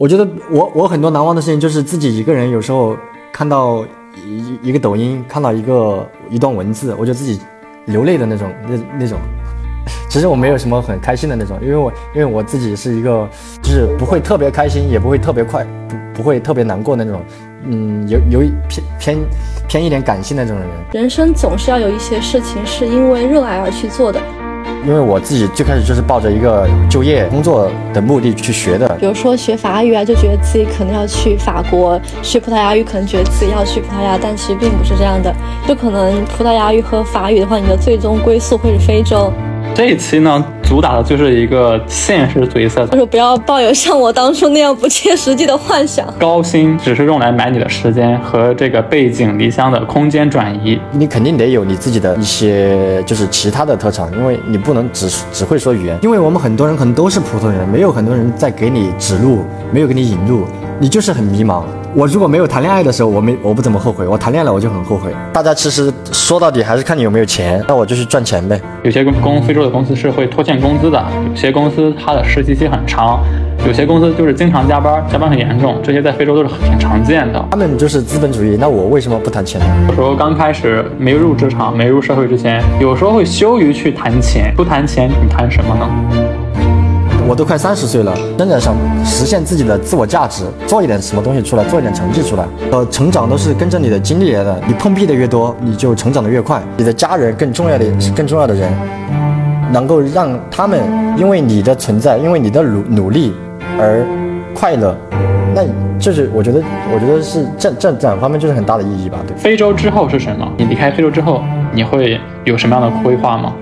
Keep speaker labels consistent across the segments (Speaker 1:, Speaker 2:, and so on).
Speaker 1: 我觉得我我很多难忘的事情就是自己一个人，有时候看到一一个抖音，看到一个一段文字，我就自己流泪的那种那那种。其实我没有什么很开心的那种，因为我因为我自己是一个就是不会特别开心，也不会特别快，不不会特别难过那种，嗯，有有一偏偏偏一点感性的这种人。
Speaker 2: 人生总是要有一些事情是因为热爱而去做的。
Speaker 1: 因为我自己最开始就是抱着一个就业工作的目的去学的，
Speaker 2: 比如说学法语啊，就觉得自己可能要去法国；学葡萄牙语，可能觉得自己要去葡萄牙，但其实并不是这样的。就可能葡萄牙语和法语的话，你的最终归宿会是非洲。
Speaker 3: 这一期呢，主打的就是一个现实主义色彩，
Speaker 2: 就是不要抱有像我当初那样不切实际的幻想。
Speaker 3: 高薪只是用来买你的时间和这个背井离乡的空间转移。
Speaker 1: 你肯定得有你自己的一些就是其他的特长，因为你不能只只会说语言。因为我们很多人可能都是普通人，没有很多人在给你指路，没有给你引路，你就是很迷茫。我如果没有谈恋爱的时候，我没我不怎么后悔；我谈恋爱了，我就很后悔。大家其实说到底还是看你有没有钱，那我就去赚钱呗。
Speaker 3: 有些公非洲的公司是会拖欠工资的，有些公司它的实习期很长，有些公司就是经常加班，加班很严重，这些在非洲都是挺常见的。
Speaker 1: 他们就是资本主义，那我为什么不谈钱呢？
Speaker 3: 有时候刚开始没入职场、没入社会之前，有时候会羞于去谈钱。不谈钱，你谈什么呢？
Speaker 1: 我都快三十岁了，真的想实现自己的自我价值，做一点什么东西出来，做一点成绩出来。呃，成长都是跟着你的经历来的，你碰壁的越多，你就成长的越快。你的家人更重要的是更重要的人，能够让他们因为你的存在，因为你的努努力而快乐，那就是我觉得，我觉得是这这两方面就是很大的意义吧。对，
Speaker 3: 非洲之后是什么？你离开非洲之后，你会有什么样的规划吗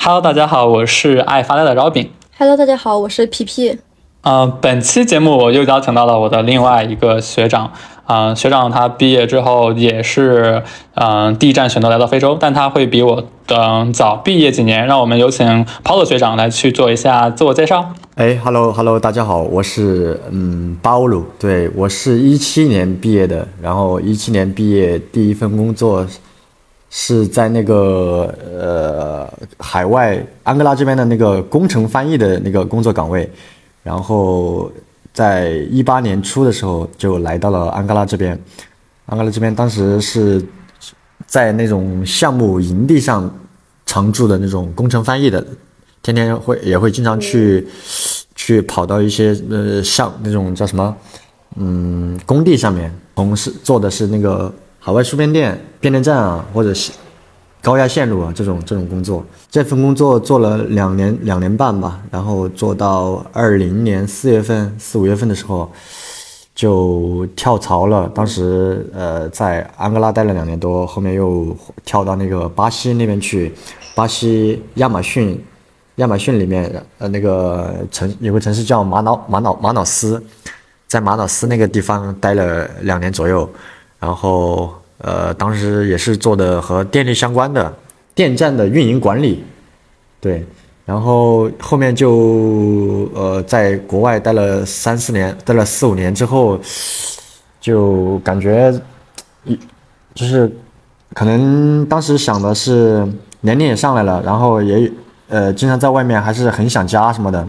Speaker 3: ？Hello，大家好，我是爱发呆的 Robin。
Speaker 2: Hello，大家好，我是皮皮。
Speaker 3: 呃，本期节目我又邀请到了我的另外一个学长。嗯，学长他毕业之后也是，嗯，第一站选择来到非洲，但他会比我的早毕业几年。让我们有请 Paul 学长来去做一下自我介绍。
Speaker 1: 哎，Hello，Hello，大家好，我是嗯巴鲁，对我是一七年毕业的，然后一七年毕业第一份工作。是在那个呃海外安哥拉这边的那个工程翻译的那个工作岗位，然后在一八年初的时候就来到了安哥拉这边。安哥拉这边当时是在那种项目营地上常驻的那种工程翻译的，天天会也会经常去去跑到一些呃像那种叫什么嗯工地上面，从事做的是那个。海外输变电、变电站啊，或者是高压线路啊，这种这种工作，这份工作做了两年两年半吧，然后做到二零年四月份、四五月份的时候就跳槽了。当时呃在安哥拉待了两年多，后面又跳到那个巴西那边去，巴西亚马逊亚马逊里面呃那个城有个城市叫马瑙马瑙马瑙斯，在马瑙斯那个地方待了两年左右。然后，呃，当时也是做的和电力相关的电站的运营管理，对。然后后面就呃，在国外待了三四年，待了四五年之后，就感觉，一就是可能当时想的是年龄也上来了，然后也呃，经常在外面还是很想家什么的。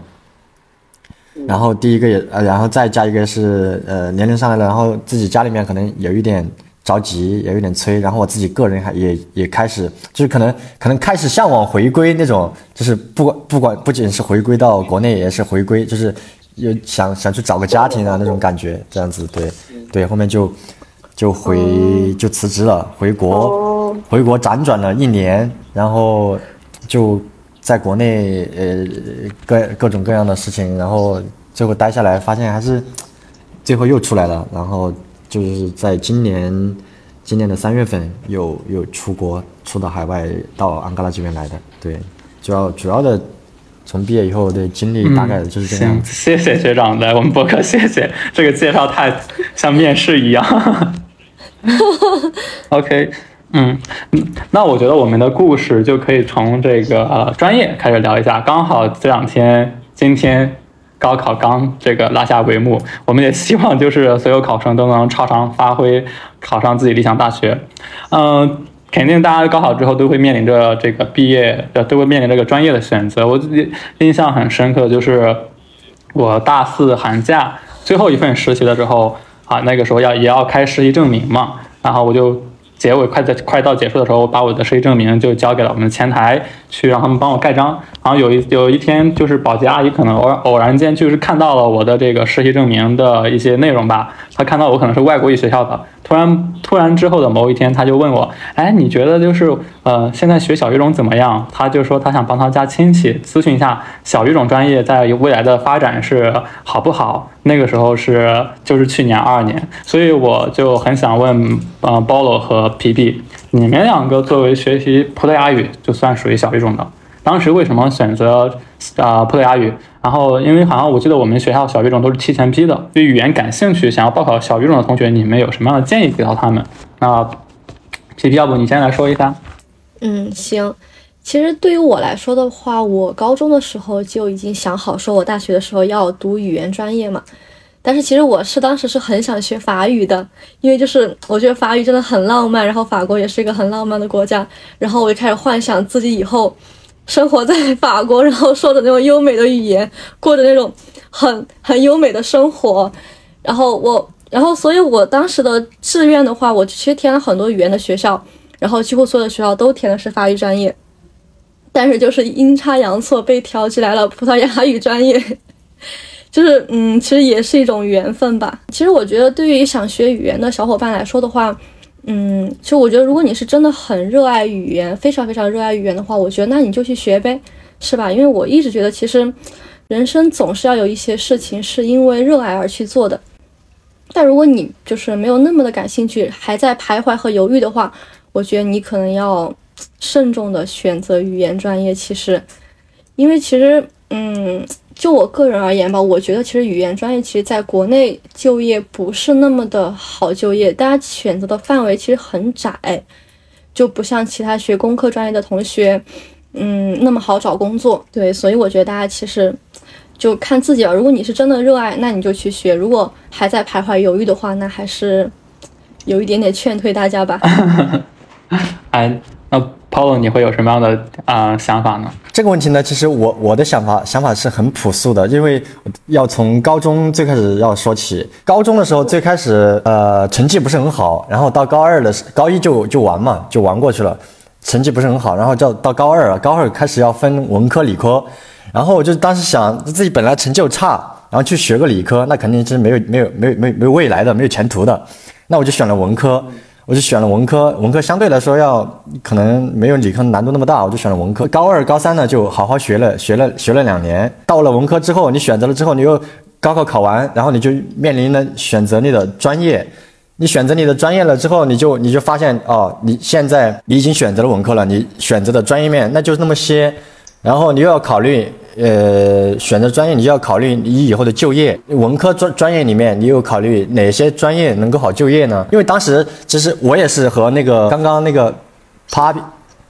Speaker 1: 然后第一个也呃，然后再加一个是呃年龄上来了，然后自己家里面可能有一点着急，也有点催，然后我自己个人还也也开始就是可能可能开始向往回归那种，就是不管不管不仅是回归到国内，也是回归，就是有想想去找个家庭啊那种感觉，这样子对对，后面就就回就辞职了，回国回国辗转了一年，然后就。在国内，呃，各各种各样的事情，然后最后待下来，发现还是最后又出来了。然后就是在今年，今年的三月份又又出国，出到海外到安哥拉这边来的。对，主要主要的从毕业以后的经历大概就是这样。
Speaker 3: 谢谢学长来我们博客，谢谢这个介绍太像面试一样。OK。嗯，那我觉得我们的故事就可以从这个呃专业开始聊一下。刚好这两天，今天高考刚这个拉下帷幕，我们也希望就是所有考生都能超常发挥，考上自己理想大学。嗯，肯定大家高考之后都会面临着这个毕业，呃，都会面临这个专业的选择。我自己印象很深刻，就是我大四寒假最后一份实习的时候啊，那个时候要也要开实习证明嘛，然后我就。结尾快在快到结束的时候，我把我的实习证明就交给了我们前台，去让他们帮我盖章。然后有一有一天，就是保洁阿姨可能偶偶然间就是看到了我的这个实习证明的一些内容吧，她看到我可能是外国语学校的。突然，突然之后的某一天，她就问我：“哎，你觉得就是呃，现在学小语种怎么样？”她就说她想帮她家亲戚咨询一下小语种专业在未来的发展是好不好。那个时候是就是去年二二年，所以我就很想问，呃，包罗和皮皮，你们两个作为学习葡萄牙语就算属于小语种的，当时为什么选择啊葡萄牙语？然后，因为好像我记得我们学校小语种都是提前批的，对语言感兴趣、想要报考小语种的同学，你们有什么样的建议给到他们？那皮皮，要不你先来说一下？
Speaker 2: 嗯，行。其实对于我来说的话，我高中的时候就已经想好，说我大学的时候要读语言专业嘛。但是其实我是当时是很想学法语的，因为就是我觉得法语真的很浪漫，然后法国也是一个很浪漫的国家，然后我就开始幻想自己以后。生活在法国，然后说着那种优美的语言，过着那种很很优美的生活，然后我，然后所以我当时的志愿的话，我其实填了很多语言的学校，然后几乎所有的学校都填的是法语专业，但是就是阴差阳错被调起来了葡萄牙语专业，就是嗯，其实也是一种缘分吧。其实我觉得对于想学语言的小伙伴来说的话。嗯，其实我觉得，如果你是真的很热爱语言，非常非常热爱语言的话，我觉得那你就去学呗，是吧？因为我一直觉得，其实人生总是要有一些事情是因为热爱而去做的。但如果你就是没有那么的感兴趣，还在徘徊和犹豫的话，我觉得你可能要慎重的选择语言专业。其实，因为其实，嗯。就我个人而言吧，我觉得其实语言专业其实在国内就业不是那么的好就业，大家选择的范围其实很窄，就不像其他学工科专业的同学，嗯，那么好找工作。对，所以我觉得大家其实就看自己了。如果你是真的热爱，那你就去学；如果还在徘徊犹豫的话，那还是有一点点劝退大家吧。
Speaker 3: 哎。那 Paul，你会有什么样的啊想法呢？
Speaker 1: 这个问题呢，其实我我的想法想法是很朴素的，因为要从高中最开始要说起。高中的时候最开始呃成绩不是很好，然后到高二的高一就就玩嘛，就玩过去了，成绩不是很好，然后到到高二了，高二开始要分文科理科，然后我就当时想自己本来成就差，然后去学个理科，那肯定是没有没有没有没没有未来的，没有前途的，那我就选了文科。我就选了文科，文科相对来说要可能没有理科难度那么大，我就选了文科。高二、高三呢就好好学了，学了学了两年。到了文科之后，你选择了之后，你又高考考完，然后你就面临了选择你的专业。你选择你的专业了之后，你就你就发现哦，你现在你已经选择了文科了，你选择的专业面那就那么些，然后你又要考虑。呃，选择专业你就要考虑你以后的就业。文科专专业里面，你又考虑哪些专业能够好就业呢？因为当时其实我也是和那个刚刚那个 Papi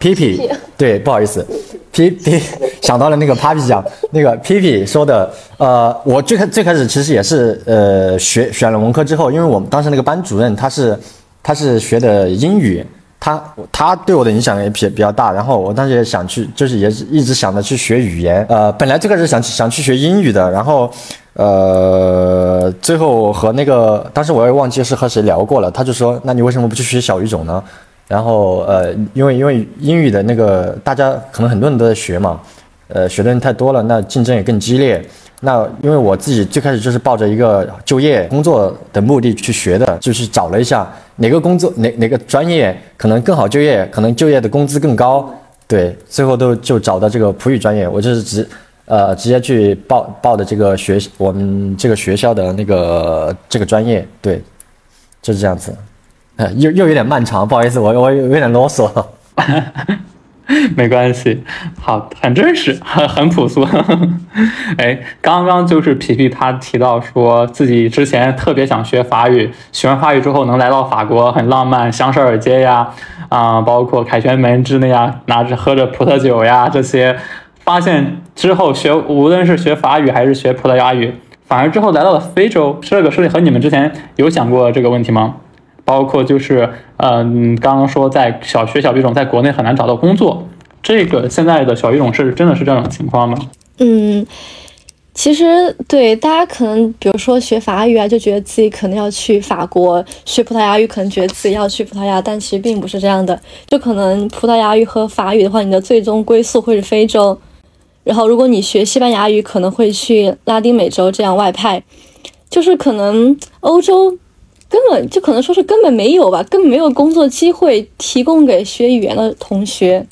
Speaker 1: Pipi 对，不好意思，P P 想到了那个 Papi 讲 那个 Pipi 说的，呃，我最开最开始其实也是呃学选了文科之后，因为我们当时那个班主任他是他是学的英语。他他对我的影响也比比较大，然后我当时也想去，就是也是一直想着去学语言，呃，本来最开始想想去学英语的，然后，呃，最后和那个当时我也忘记是和谁聊过了，他就说，那你为什么不去学小语种呢？然后呃，因为因为英语的那个大家可能很多人都在学嘛，呃，学的人太多了，那竞争也更激烈。那因为我自己最开始就是抱着一个就业工作的目的去学的，就是找了一下哪个工作哪哪个专业可能更好就业，可能就业的工资更高，对，最后都就找到这个普语专业，我就是直呃直接去报报的这个学我们这个学校的那个这个专业，对，就是这样子，呃又又有点漫长，不好意思，我我有点啰嗦。
Speaker 3: 没关系，好，很真实，很很朴素。哎，刚刚就是皮皮他提到说自己之前特别想学法语，学完法语之后能来到法国，很浪漫，香榭尔街呀，啊，包括凯旋门之内呀，拿着喝着葡萄酒呀这些，发现之后学无论是学法语还是学葡萄牙语，反而之后来到了非洲，这个是和你们之前有想过这个问题吗？包括就是嗯，刚刚说在小学小语种在国内很难找到工作，这个现在的小语种是真的是这种情况吗？
Speaker 2: 嗯。其实对大家可能，比如说学法语啊，就觉得自己可能要去法国学葡萄牙语，可能觉得自己要去葡萄牙，但其实并不是这样的。就可能葡萄牙语和法语的话，你的最终归宿会是非洲。然后如果你学西班牙语，可能会去拉丁美洲这样外派。就是可能欧洲根本就可能说是根本没有吧，根本没有工作机会提供给学语言的同学。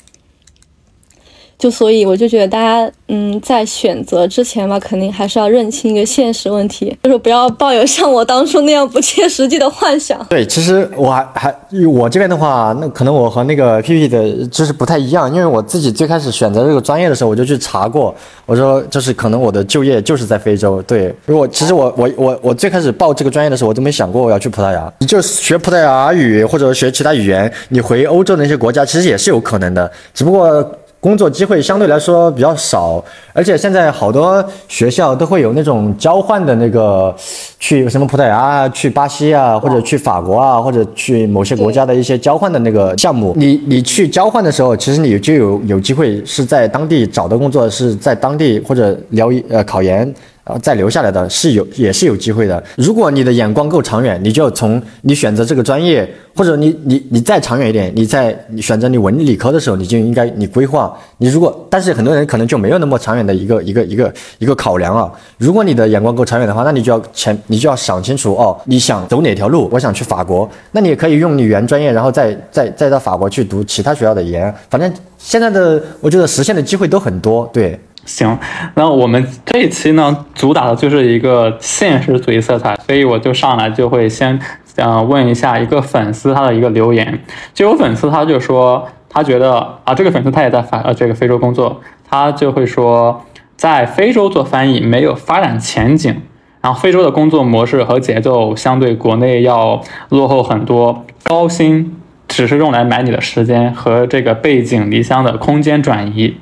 Speaker 2: 就所以我就觉得大家嗯在选择之前吧，肯定还是要认清一个现实问题，就是不要抱有像我当初那样不切实际的幻想。
Speaker 1: 对，其实我还还我这边的话，那可能我和那个 P P 的就是不太一样，因为我自己最开始选择这个专业的时候，我就去查过，我说就是可能我的就业就是在非洲。对，如果其实我我我我最开始报这个专业的时候，我都没想过我要去葡萄牙。你就学葡萄牙语或者学其他语言，你回欧洲的那些国家其实也是有可能的，只不过。工作机会相对来说比较少，而且现在好多学校都会有那种交换的那个，去什么葡萄牙啊，去巴西啊，或者去法国啊，或者去某些国家的一些交换的那个项目。你你去交换的时候，其实你就有有机会是在当地找的工作，是在当地或者聊呃考研。然后再留下来的是有也是有机会的。如果你的眼光够长远，你就从你选择这个专业，或者你你你再长远一点，你在你选择你文理科的时候，你就应该你规划。你如果但是很多人可能就没有那么长远的一个一个一个一个考量啊。如果你的眼光够长远的话，那你就要前你就要想清楚哦，你想走哪条路？我想去法国，那你也可以用你原专业，然后再再再到法国去读其他学校的研。反正现在的我觉得实现的机会都很多，对。
Speaker 3: 行，那我们这一期呢，主打的就是一个现实主义色彩，所以我就上来就会先，呃，问一下一个粉丝他的一个留言。就有粉丝他就说，他觉得啊，这个粉丝他也在法呃这个非洲工作，他就会说，在非洲做翻译没有发展前景，然后非洲的工作模式和节奏相对国内要落后很多，高薪只是用来买你的时间和这个背井离乡的空间转移。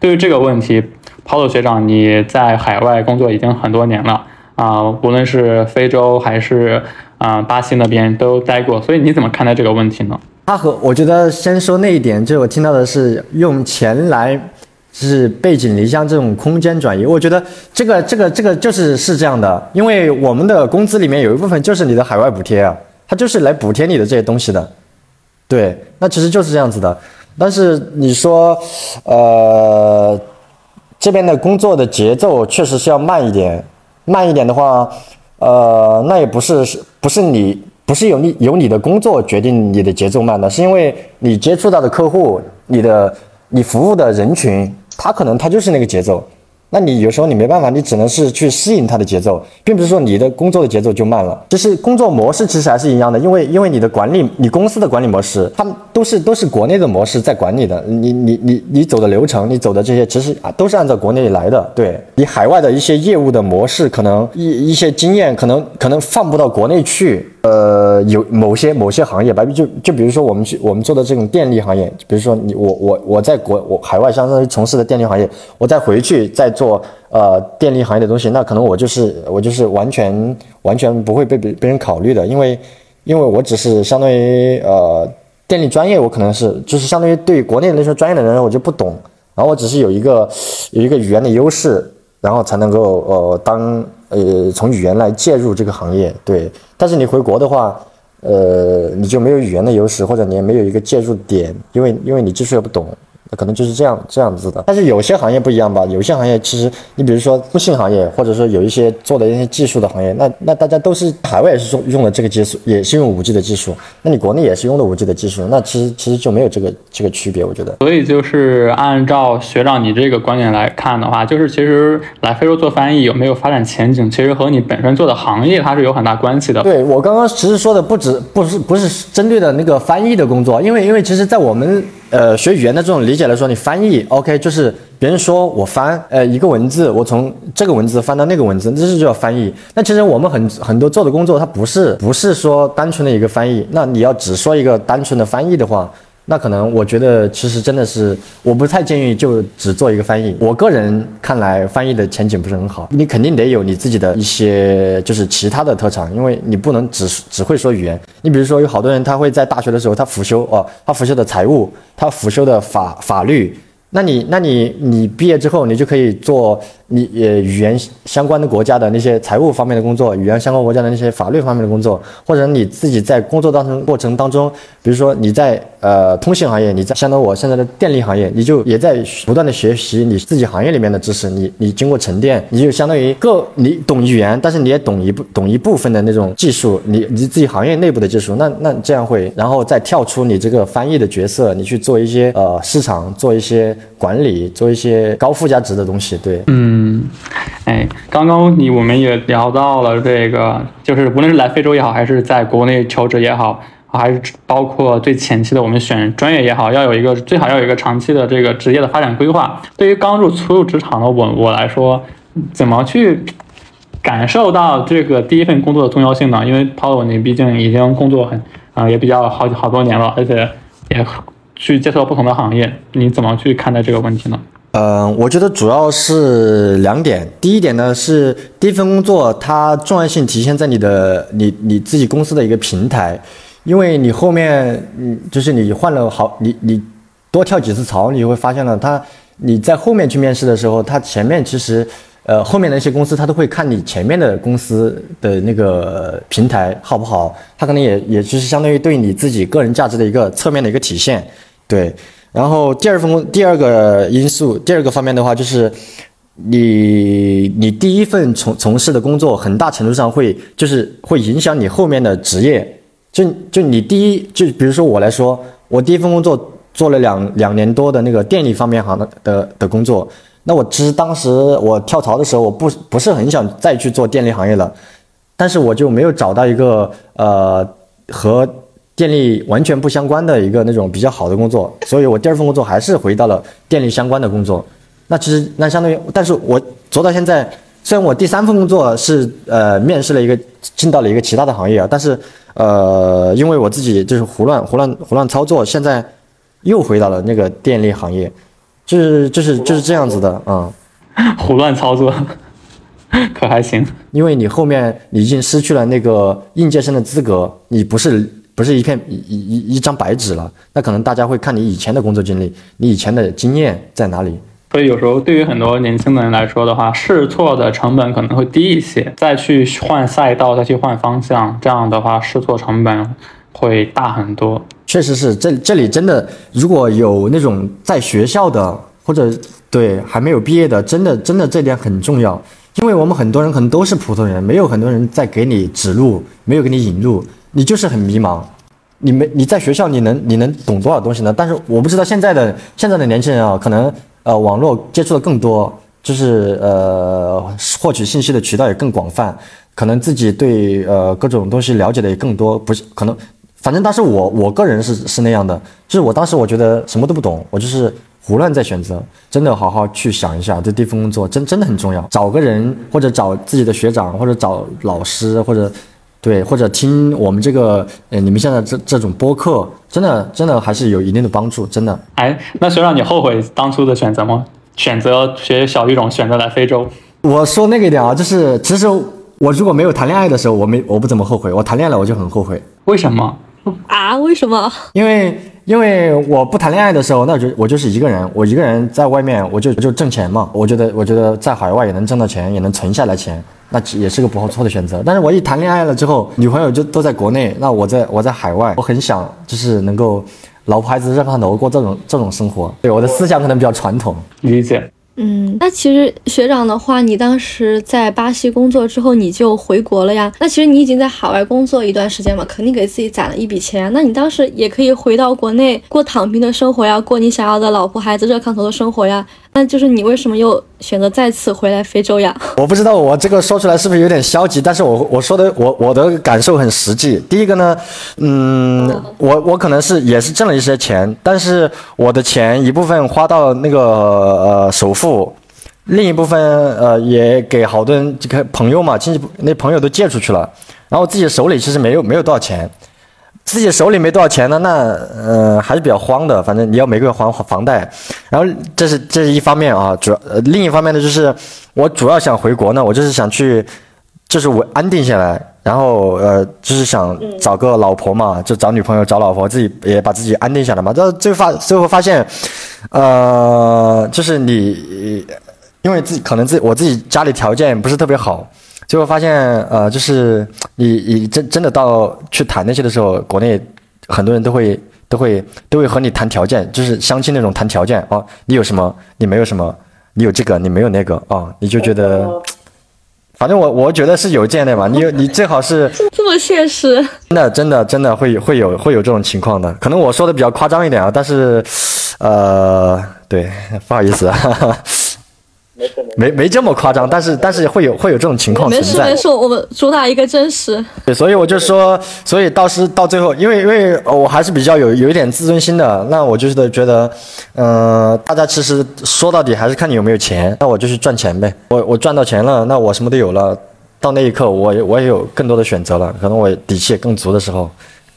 Speaker 3: 对于这个问题。Paulo 学长，你在海外工作已经很多年了啊，无论是非洲还是啊巴西那边都待过，所以你怎么看待这个问题呢？
Speaker 1: 他和我觉得先说那一点，就是我听到的是用钱来是背井离乡这种空间转移，我觉得这个这个这个就是是这样的，因为我们的工资里面有一部分就是你的海外补贴啊，它就是来补贴你的这些东西的，对，那其实就是这样子的。但是你说，呃。这边的工作的节奏确实是要慢一点，慢一点的话，呃，那也不是不是你不是由你由你的工作决定你的节奏慢的，是因为你接触到的客户，你的你服务的人群，他可能他就是那个节奏。那你有时候你没办法，你只能是去适应它的节奏，并不是说你的工作的节奏就慢了。就是工作模式其实还是一样的，因为因为你的管理，你公司的管理模式，他们都是都是国内的模式在管理的。你你你你走的流程，你走的这些，其实啊都是按照国内来的。对你海外的一些业务的模式，可能一一些经验，可能可能放不到国内去。呃，有某些某些行业吧，就就比如说我们去我们做的这种电力行业，比如说你我我我在国我海外相当于从事的电力行业，我再回去再做做呃电力行业的东西，那可能我就是我就是完全完全不会被别别人考虑的，因为因为我只是相当于呃电力专业，我可能是就是相当于对国内那些专业的人我就不懂，然后我只是有一个有一个语言的优势，然后才能够呃当。呃，从语言来介入这个行业，对。但是你回国的话，呃，你就没有语言的优势，或者你也没有一个介入点，因为因为你技术也不懂。可能就是这样这样子的，但是有些行业不一样吧。有些行业其实，你比如说通信行业，或者说有一些做的一些技术的行业，那那大家都是海外也是用用的这个技术，也是用五 G 的技术。那你国内也是用的五 G 的技术，那其实其实就没有这个这个区别，我觉得。
Speaker 3: 所以就是按照学长你这个观点来看的话，就是其实来非洲做翻译有没有发展前景，其实和你本身做的行业它是有很大关系的。
Speaker 1: 对我刚刚其实说的不止不是不是针对的那个翻译的工作，因为因为其实在我们。呃，学语言的这种理解来说，你翻译，OK，就是别人说我翻，呃，一个文字，我从这个文字翻到那个文字，这是就叫翻译。那其实我们很很多做的工作，它不是不是说单纯的一个翻译。那你要只说一个单纯的翻译的话，那可能我觉得其实真的是，我不太建议就只做一个翻译。我个人看来，翻译的前景不是很好。你肯定得有你自己的一些就是其他的特长，因为你不能只只会说语言。你比如说，有好多人他会在大学的时候他辅修哦，他辅修的财务，他辅修的法法律。那你，那你，你毕业之后，你就可以做你呃语言相关的国家的那些财务方面的工作，语言相关国家的那些法律方面的工作，或者你自己在工作当中过程当中，比如说你在呃通信行业，你在相当于我现在的电力行业，你就也在不断的学习你自己行业里面的知识，你你经过沉淀，你就相当于各你懂语言，但是你也懂一部懂一部分的那种技术，你你自己行业内部的技术，那那这样会，然后再跳出你这个翻译的角色，你去做一些呃市场，做一些。管理做一些高附加值的东西，对，
Speaker 3: 嗯，哎，刚刚你我们也聊到了这个，就是无论是来非洲也好，还是在国内求职也好，还是包括最前期的我们选专业也好，要有一个最好要有一个长期的这个职业的发展规划。对于刚入初入职场的我我来说，怎么去感受到这个第一份工作的重要性呢？因为 Paul 你毕竟已经工作很啊也比较好好多年了，而且也。去接触不同的行业，你怎么去看待这个问题呢？
Speaker 1: 嗯，我觉得主要是两点。第一点呢是第一份工作，它重要性体现在你的你你自己公司的一个平台，因为你后面嗯就是你换了好你你多跳几次槽，你会发现了它你在后面去面试的时候，它前面其实呃后面的一些公司，它都会看你前面的公司的那个平台好不好，它可能也也就是相当于对你自己个人价值的一个侧面的一个体现。对，然后第二份工第二个因素，第二个方面的话，就是你你第一份从从事的工作，很大程度上会就是会影响你后面的职业。就就你第一就比如说我来说，我第一份工作做了两两年多的那个电力方面行的的的工作，那我其实当时我跳槽的时候，我不不是很想再去做电力行业了，但是我就没有找到一个呃和。电力完全不相关的一个那种比较好的工作，所以我第二份工作还是回到了电力相关的工作。那其实那相当于，但是我做到现在，虽然我第三份工作是呃面试了一个进到了一个其他的行业啊，但是呃因为我自己就是胡乱胡乱胡乱操作，现在又回到了那个电力行业，就是就是就是这样子的啊。
Speaker 3: 胡乱操作，可还行？
Speaker 1: 因为你后面你已经失去了那个应届生的资格，你不是。不是一片一一一张白纸了，那可能大家会看你以前的工作经历，你以前的经验在哪里。
Speaker 3: 所以有时候对于很多年轻的人来说的话，试错的成本可能会低一些，再去换赛道，再去换方向，这样的话试错成本会大很多。
Speaker 1: 确实是，这这里真的如果有那种在学校的或者对还没有毕业的，真的真的这点很重要，因为我们很多人可能都是普通人，没有很多人在给你指路，没有给你引路。你就是很迷茫，你没你在学校你能你能懂多少东西呢？但是我不知道现在的现在的年轻人啊，可能呃网络接触的更多，就是呃获取信息的渠道也更广泛，可能自己对呃各种东西了解的也更多。不是可能，反正当时我我个人是是那样的，就是我当时我觉得什么都不懂，我就是胡乱在选择。真的好好去想一下，这地方工作真真的很重要，找个人或者找自己的学长或者找老师或者。对，或者听我们这个，呃，你们现在这这种播客，真的真的还是有一定的帮助，真的。
Speaker 3: 哎，那学长，你后悔当初的选择吗？选择学小语种，选择来非洲？
Speaker 1: 我说那个一点啊，就是其实我如果没有谈恋爱的时候，我没我不怎么后悔，我谈恋爱了我就很后悔。
Speaker 3: 为什么？
Speaker 2: 啊？为什么？
Speaker 1: 因为因为我不谈恋爱的时候，那就我就是一个人，我一个人在外面，我就就挣钱嘛。我觉得我觉得在海外也能挣到钱，也能存下来钱。那也是个不错的选择，但是我一谈恋爱了之后，女朋友就都在国内，那我在我在海外，我很想就是能够老婆孩子热炕头过这种这种生活。对我的思想可能比较传统，
Speaker 3: 理解。
Speaker 2: 嗯，那其实学长的话，你当时在巴西工作之后，你就回国了呀？那其实你已经在海外工作一段时间嘛，肯定给自己攒了一笔钱。那你当时也可以回到国内过躺平的生活呀，过你想要的老婆孩子热炕头的生活呀。那就是你为什么又选择再次回来非洲呀？
Speaker 1: 我不知道我这个说出来是不是有点消极，但是我我说的我我的感受很实际。第一个呢，嗯，我我可能是也是挣了一些钱，但是我的钱一部分花到那个呃首付，另一部分呃也给好多人这个朋友嘛亲戚那朋友都借出去了，然后自己手里其实没有没有多少钱。自己手里没多少钱呢，那呃还是比较慌的。反正你要每个月还房贷，然后这是这是一方面啊，主要、另一方面呢就是我主要想回国呢，我就是想去，就是我安定下来，然后呃就是想找个老婆嘛，就找女朋友找老婆，自己也把自己安定下来嘛。到最后发最后发现，呃就是你因为自己可能自我自己家里条件不是特别好。最后发现，呃，就是你你真真的到去谈那些的时候，国内很多人都会都会都会和你谈条件，就是相亲那种谈条件哦，你有什么，你没有什么，你有这个，你没有那个啊、哦，你就觉得，反正我我觉得是有这样的吧，你你最好是
Speaker 2: 这么现实，
Speaker 1: 真的真的真的会会有会有这种情况的，可能我说的比较夸张一点啊，但是，呃，对，不好意思。哈哈没没这么夸张，但是但是会有会有这种情况存在。
Speaker 2: 没事没事，我们主打一个真实。
Speaker 1: 对，所以我就说，所以到时到最后，因为因为我还是比较有有一点自尊心的，那我就是觉得，嗯、呃，大家其实说到底还是看你有没有钱，那我就去赚钱呗。我我赚到钱了，那我什么都有了，到那一刻我我也有更多的选择了，可能我底气也更足的时候。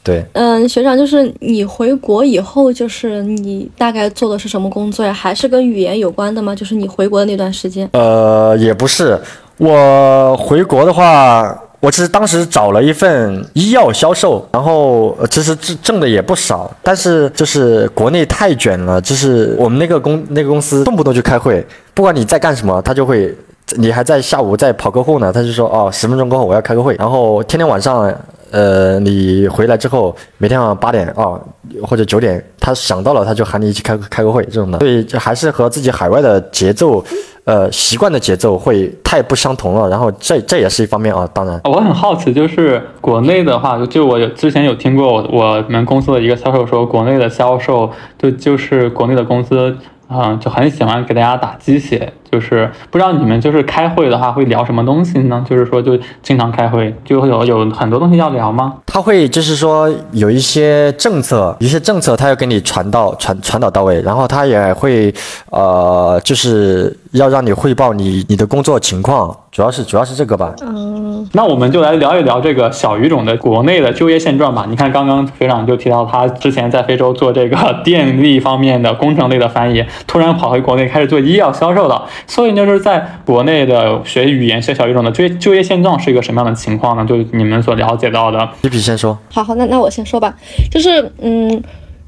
Speaker 1: 对，
Speaker 2: 嗯，学长，就是你回国以后，就是你大概做的是什么工作呀？还是跟语言有关的吗？就是你回国的那段时间？
Speaker 1: 呃，也不是，我回国的话，我其实当时找了一份医药销售，然后其实挣挣的也不少，但是就是国内太卷了，就是我们那个公那个公司动不动就开会，不管你在干什么，他就会。你还在下午在跑客户呢，他就说哦，十分钟过后我要开个会，然后天天晚上，呃，你回来之后，每天晚上八点哦或者九点，他想到了他就喊你一起开开个会这种的，所以就还是和自己海外的节奏，呃，习惯的节奏会太不相同了，然后这这也是一方面啊，当然。
Speaker 3: 我很好奇，就是国内的话，就我有之前有听过我我们公司的一个销售说，国内的销售就就是国内的公司。嗯，就很喜欢给大家打鸡血，就是不知道你们就是开会的话会聊什么东西呢？就是说就经常开会，就有有很多东西要聊吗？
Speaker 1: 他会就是说有一些政策，有一些政策他要给你传到传传导到位，然后他也会呃就是要让你汇报你你的工作情况，主要是主要是这个吧。
Speaker 2: 嗯，
Speaker 3: 那我们就来聊一聊这个小语种的国内的就业现状吧。你看刚刚学长就提到他之前在非洲做这个 电力方面的工程类的翻译。突然跑回国内开始做医药销售了，所以就是在国内的学语言、学小语种的就业就业现状是一个什么样的情况呢？就你们所了解到的。
Speaker 1: 皮皮先说。
Speaker 2: 好好，那那我先说吧，就是嗯，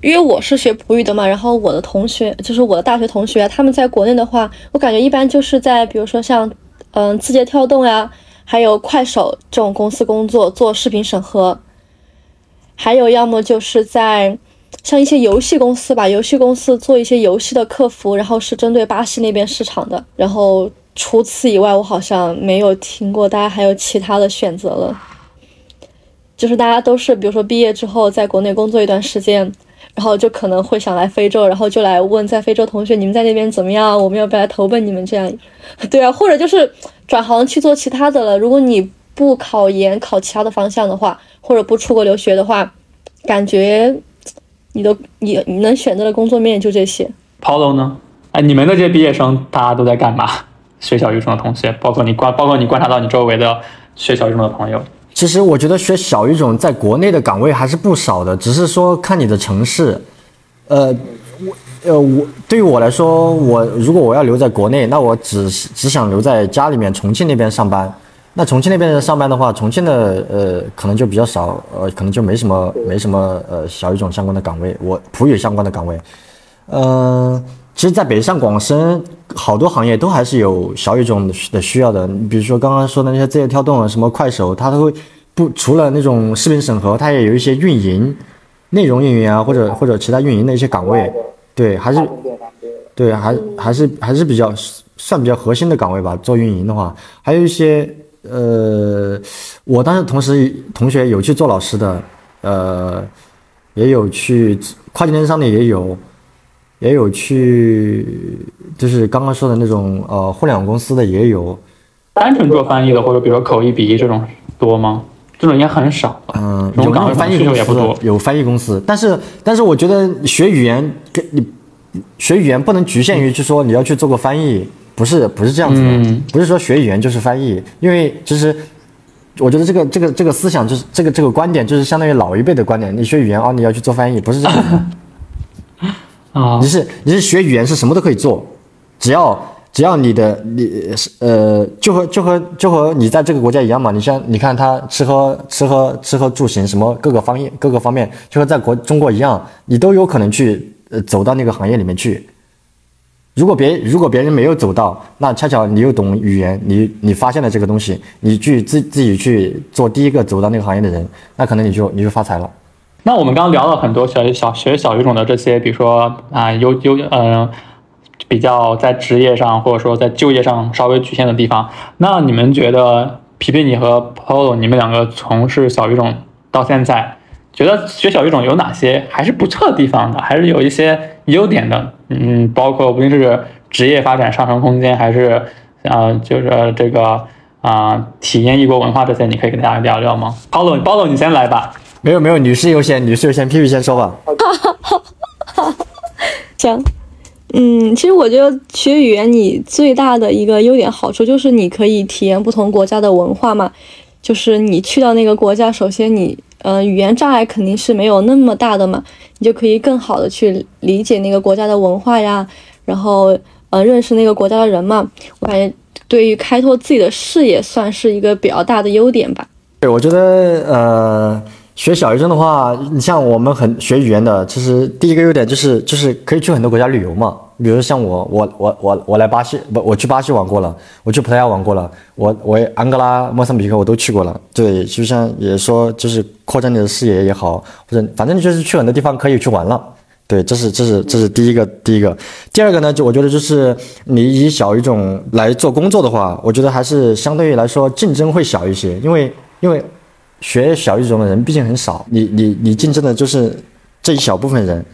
Speaker 2: 因为我是学葡语的嘛，然后我的同学就是我的大学同学，他们在国内的话，我感觉一般就是在比如说像嗯、呃、字节跳动呀，还有快手这种公司工作，做视频审核，还有要么就是在。像一些游戏公司吧，游戏公司做一些游戏的客服，然后是针对巴西那边市场的。然后除此以外，我好像没有听过大家还有其他的选择了。就是大家都是，比如说毕业之后在国内工作一段时间，然后就可能会想来非洲，然后就来问在非洲同学你们在那边怎么样，我们要不要来投奔你们这样？对啊，或者就是转行去做其他的了。如果你不考研考其他的方向的话，或者不出国留学的话，感觉。你的你你能选择的工作面就这些。
Speaker 3: Paulo 呢？哎，你们那些毕业生大家都在干嘛？学小语种的同学，包括你观，包括你观察到你周围的学小语种的朋友。
Speaker 1: 其实我觉得学小语种在国内的岗位还是不少的，只是说看你的城市。呃，我呃我对于我来说，我如果我要留在国内，那我只只想留在家里面重庆那边上班。那重庆那边上班的话，重庆的呃可能就比较少，呃可能就没什么没什么呃小语种相关的岗位，我普语相关的岗位，嗯、呃，其实，在北上广深好多行业都还是有小语种的需要的，比如说刚刚说的那些字节跳动啊，什么快手，它都会不除了那种视频审核，它也有一些运营、内容运营啊，或者或者其他运营的一些岗位，对，还是对，还还是还是比较算比较核心的岗位吧。做运营的话，还有一些。呃，我当时同时同学有去做老师的，呃，也有去跨境电商的，也有，也有去就是刚刚说的那种呃互联网公司的也有。
Speaker 3: 单纯做翻译的，或者比如说口译笔译这种多吗？这种也很少。
Speaker 1: 嗯，
Speaker 3: 有岗位
Speaker 1: 翻译公司
Speaker 3: 也不多，
Speaker 1: 有翻译公司，但是但是我觉得学语言跟你学语言不能局限于就说你要去做个翻译。不是不是这样子的，
Speaker 3: 嗯、
Speaker 1: 不是说学语言就是翻译，因为其实我觉得这个这个这个思想就是这个这个观点就是相当于老一辈的观点。你学语言哦，你要去做翻译，不是这样的。
Speaker 3: 啊
Speaker 1: 你，是你是学语言是什么都可以做，只要只要你的你是呃就和就和就和你在这个国家一样嘛。你像你看他吃喝吃喝吃喝住行什么各个方面各个方面，就和在国中国一样，你都有可能去呃走到那个行业里面去。如果别如果别人没有走到，那恰巧你又懂语言，你你发现了这个东西，你去自自己去做第一个走到那个行业的人，那可能你就你就发财了。
Speaker 3: 那我们刚刚聊了很多小小学小语种的这些，比如说啊优优呃比较在职业上或者说在就业上稍微局限的地方，那你们觉得皮皮你和 Polo 你们两个从事小语种到现在，觉得学小语种有哪些还是不错的地方的，还是有一些优点的？嗯，包括无论是职业发展上升空间，还是呃就是这个啊、体验异国文化这些，你可以跟大家聊聊吗？Polo Polo 你先来吧。
Speaker 1: 没有没有，女士优先，女士优先，P P 先说吧。
Speaker 2: 行，嗯，其实我觉得学语言你最大的一个优点好处就是你可以体验不同国家的文化嘛。就是你去到那个国家，首先你嗯语言障碍肯定是没有那么大的嘛，你就可以更好的去理解那个国家的文化呀，然后呃认识那个国家的人嘛。我感觉对于开拓自己的视野算是一个比较大的优点吧。
Speaker 1: 对，我觉得呃，学小语种的话，你像我们很学语言的，其实第一个优点就是就是可以去很多国家旅游嘛。比如像我，我我我我来巴西，不，我去巴西玩过了，我去葡萄牙玩过了，我我安哥拉、莫桑比克我都去过了。对，就像也说就是扩展你的视野也好，或者反正就是去很多地方可以去玩了。对，这是这是这是第一个第一个，第二个呢，就我觉得就是你以小语种来做工作的话，我觉得还是相对于来说竞争会小一些，因为因为学小语种的人毕竟很少，你你你竞争的就是这一小部分人，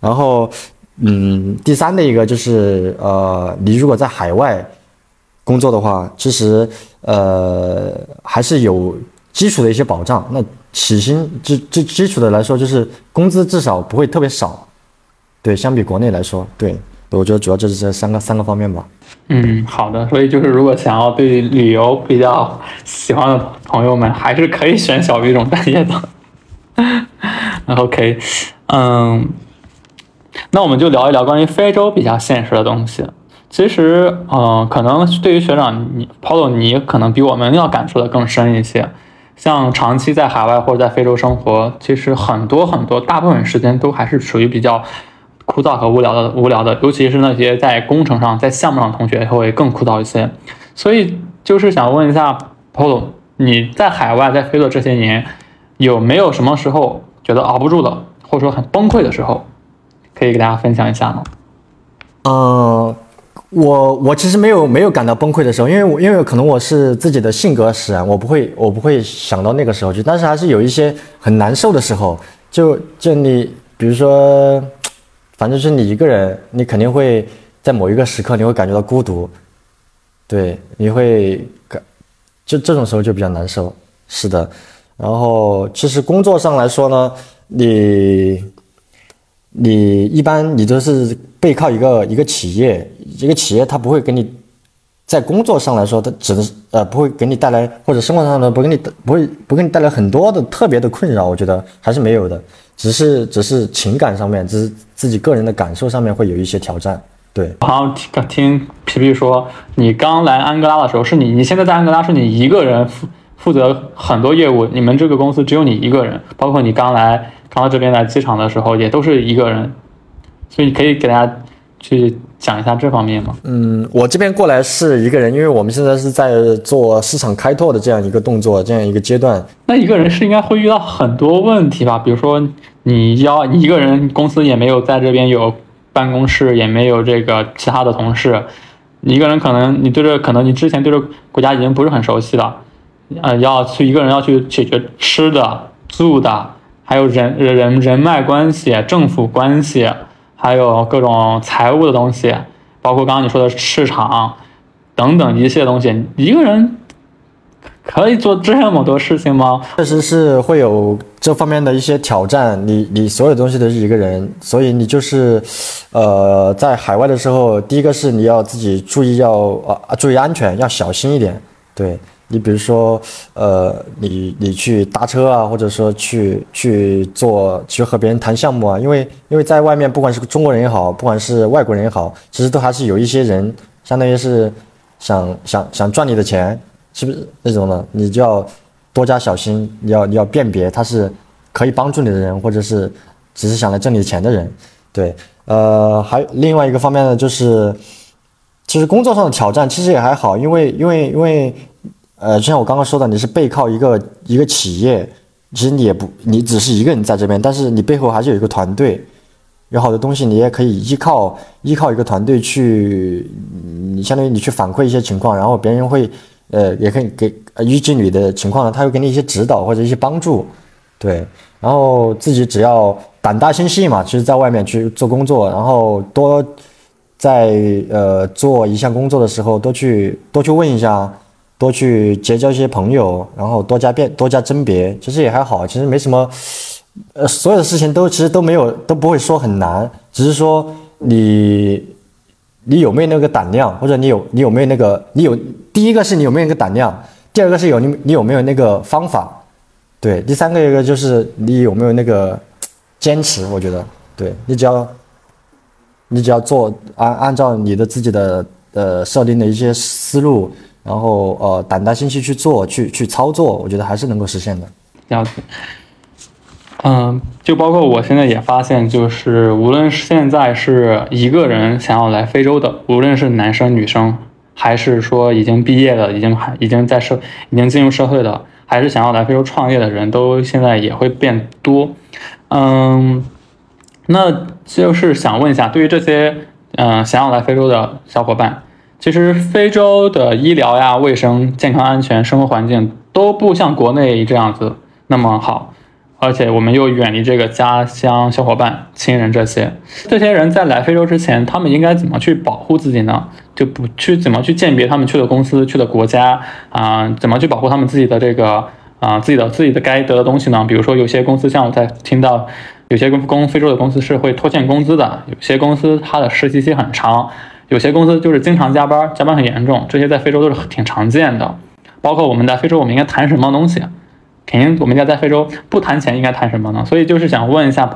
Speaker 1: 然后嗯，第三的一个就是呃，你如果在海外工作的话，其实呃还是有基础的一些保障。那起薪基基基础的来说，就是工资至少不会特别少。对，相比国内来说，对，我觉得主要就是这三个三个方面吧。
Speaker 3: 嗯，好的。所以就是，如果想要对旅游比较喜欢的朋友们，还是可以选小语种专业的。OK，嗯，那我们就聊一聊关于非洲比较现实的东西。其实，嗯、可能对于学长你 Polo，你可能比我们要感触的更深一些。像长期在海外或者在非洲生活，其实很多很多，大部分时间都还是属于比较枯燥和无聊的，无聊的，尤其是那些在工程上、在项目上的同学会更枯燥一些。所以就是想问一下 Polo，你在海外在非洲这些年，有没有什么时候觉得熬不住了，或者说很崩溃的时候，可以给大家分享一下吗？
Speaker 1: 嗯，我我其实没有没有感到崩溃的时候，因为我因为可能我是自己的性格使然，我不会我不会想到那个时候去，但是还是有一些很难受的时候，就就你比如说，反正是你一个人，你肯定会在某一个时刻你会感觉到孤独，对，你会感就这种时候就比较难受，是的。然后其实工作上来说呢，你你一般你都是背靠一个一个企业，一个企业它不会给你在工作上来说，它只能呃不会给你带来或者生活上的不给你不会不给你带来很多的特别的困扰，我觉得还是没有的，只是只是情感上面，只是自己个人的感受上面会有一些挑战，对。
Speaker 3: 好像听听皮皮说，你刚来安哥拉的时候，是你你现在在安哥拉是你一个人负负责很多业务，你们这个公司只有你一个人，包括你刚来刚到这边来机场的时候，也都是一个人，所以你可以给大家去讲一下这方面吗？
Speaker 1: 嗯，我这边过来是一个人，因为我们现在是在做市场开拓的这样一个动作，这样一个阶段。
Speaker 3: 那一个人是应该会遇到很多问题吧？比如说你要你一个人，公司也没有在这边有办公室，也没有这个其他的同事，你一个人可能你对这可能你之前对这国家已经不是很熟悉了，呃，要去一个人要去解决吃的、住的，还有人人人脉关系、政府关系，还有各种财务的东西，包括刚刚你说的市场等等一系列东西，一个人可以做这么多事情吗？
Speaker 1: 确实是会有这方面的一些挑战，你你所有东西都是一个人，所以你就是，呃，在海外的时候，第一个是你要自己注意要啊、注意安全，要小心一点，对。你比如说，呃，你你去搭车啊，或者说去去做去和别人谈项目啊，因为因为在外面，不管是中国人也好，不管是外国人也好，其实都还是有一些人，相当于是想想想赚你的钱，是不是那种的？你就要多加小心，你要你要辨别他是可以帮助你的人，或者是只是想来挣你钱的人。对，呃，还另外一个方面呢，就是其实工作上的挑战其实也还好，因为因为因为。呃，就像我刚刚说的，你是背靠一个一个企业，其实你也不，你只是一个人在这边，但是你背后还是有一个团队，有好多东西你也可以依靠依靠一个团队去，你相当于你去反馈一些情况，然后别人会，呃，也可以给呃依据你的情况呢，他会给你一些指导或者一些帮助，对，然后自己只要胆大心细嘛，其实在外面去做工作，然后多在呃做一项工作的时候，多去多去问一下。多去结交一些朋友，然后多加辨多加甄别，其实也还好，其实没什么，呃，所有的事情都其实都没有都不会说很难，只是说你你有没有那个胆量，或者你有你有没有那个你有第一个是你有没有那个胆量，第二个是有你你有没有那个方法，对，第三个一个就是你有没有那个坚持，我觉得，对你只要你只要做按按照你的自己的呃设定的一些思路。然后呃，胆大心细去做，去去操作，我觉得还是能够实现的。
Speaker 3: 了解。嗯，就包括我现在也发现，就是无论是现在是一个人想要来非洲的，无论是男生女生，还是说已经毕业的，已经还已经在社已经进入社会的，还是想要来非洲创业的人，都现在也会变多。嗯，那就是想问一下，对于这些嗯想要来非洲的小伙伴。其实非洲的医疗呀、卫生、健康、安全、生活环境都不像国内这样子那么好，而且我们又远离这个家乡、小伙伴、亲人这些。这些人在来非洲之前，他们应该怎么去保护自己呢？就不去怎么去鉴别他们去的公司、去的国家啊？怎么去保护他们自己的这个啊自己的自己的该得的东西呢？比如说有些公司，像我在听到有些公公非洲的公司是会拖欠工资的，有些公司它的实习期很长。有些公司就是经常加班，加班很严重，这些在非洲都是挺常见的。包括我们在非洲，我们应该谈什么东西？肯定我们应该在非洲不谈钱，应该谈什么呢？所以就是想问一下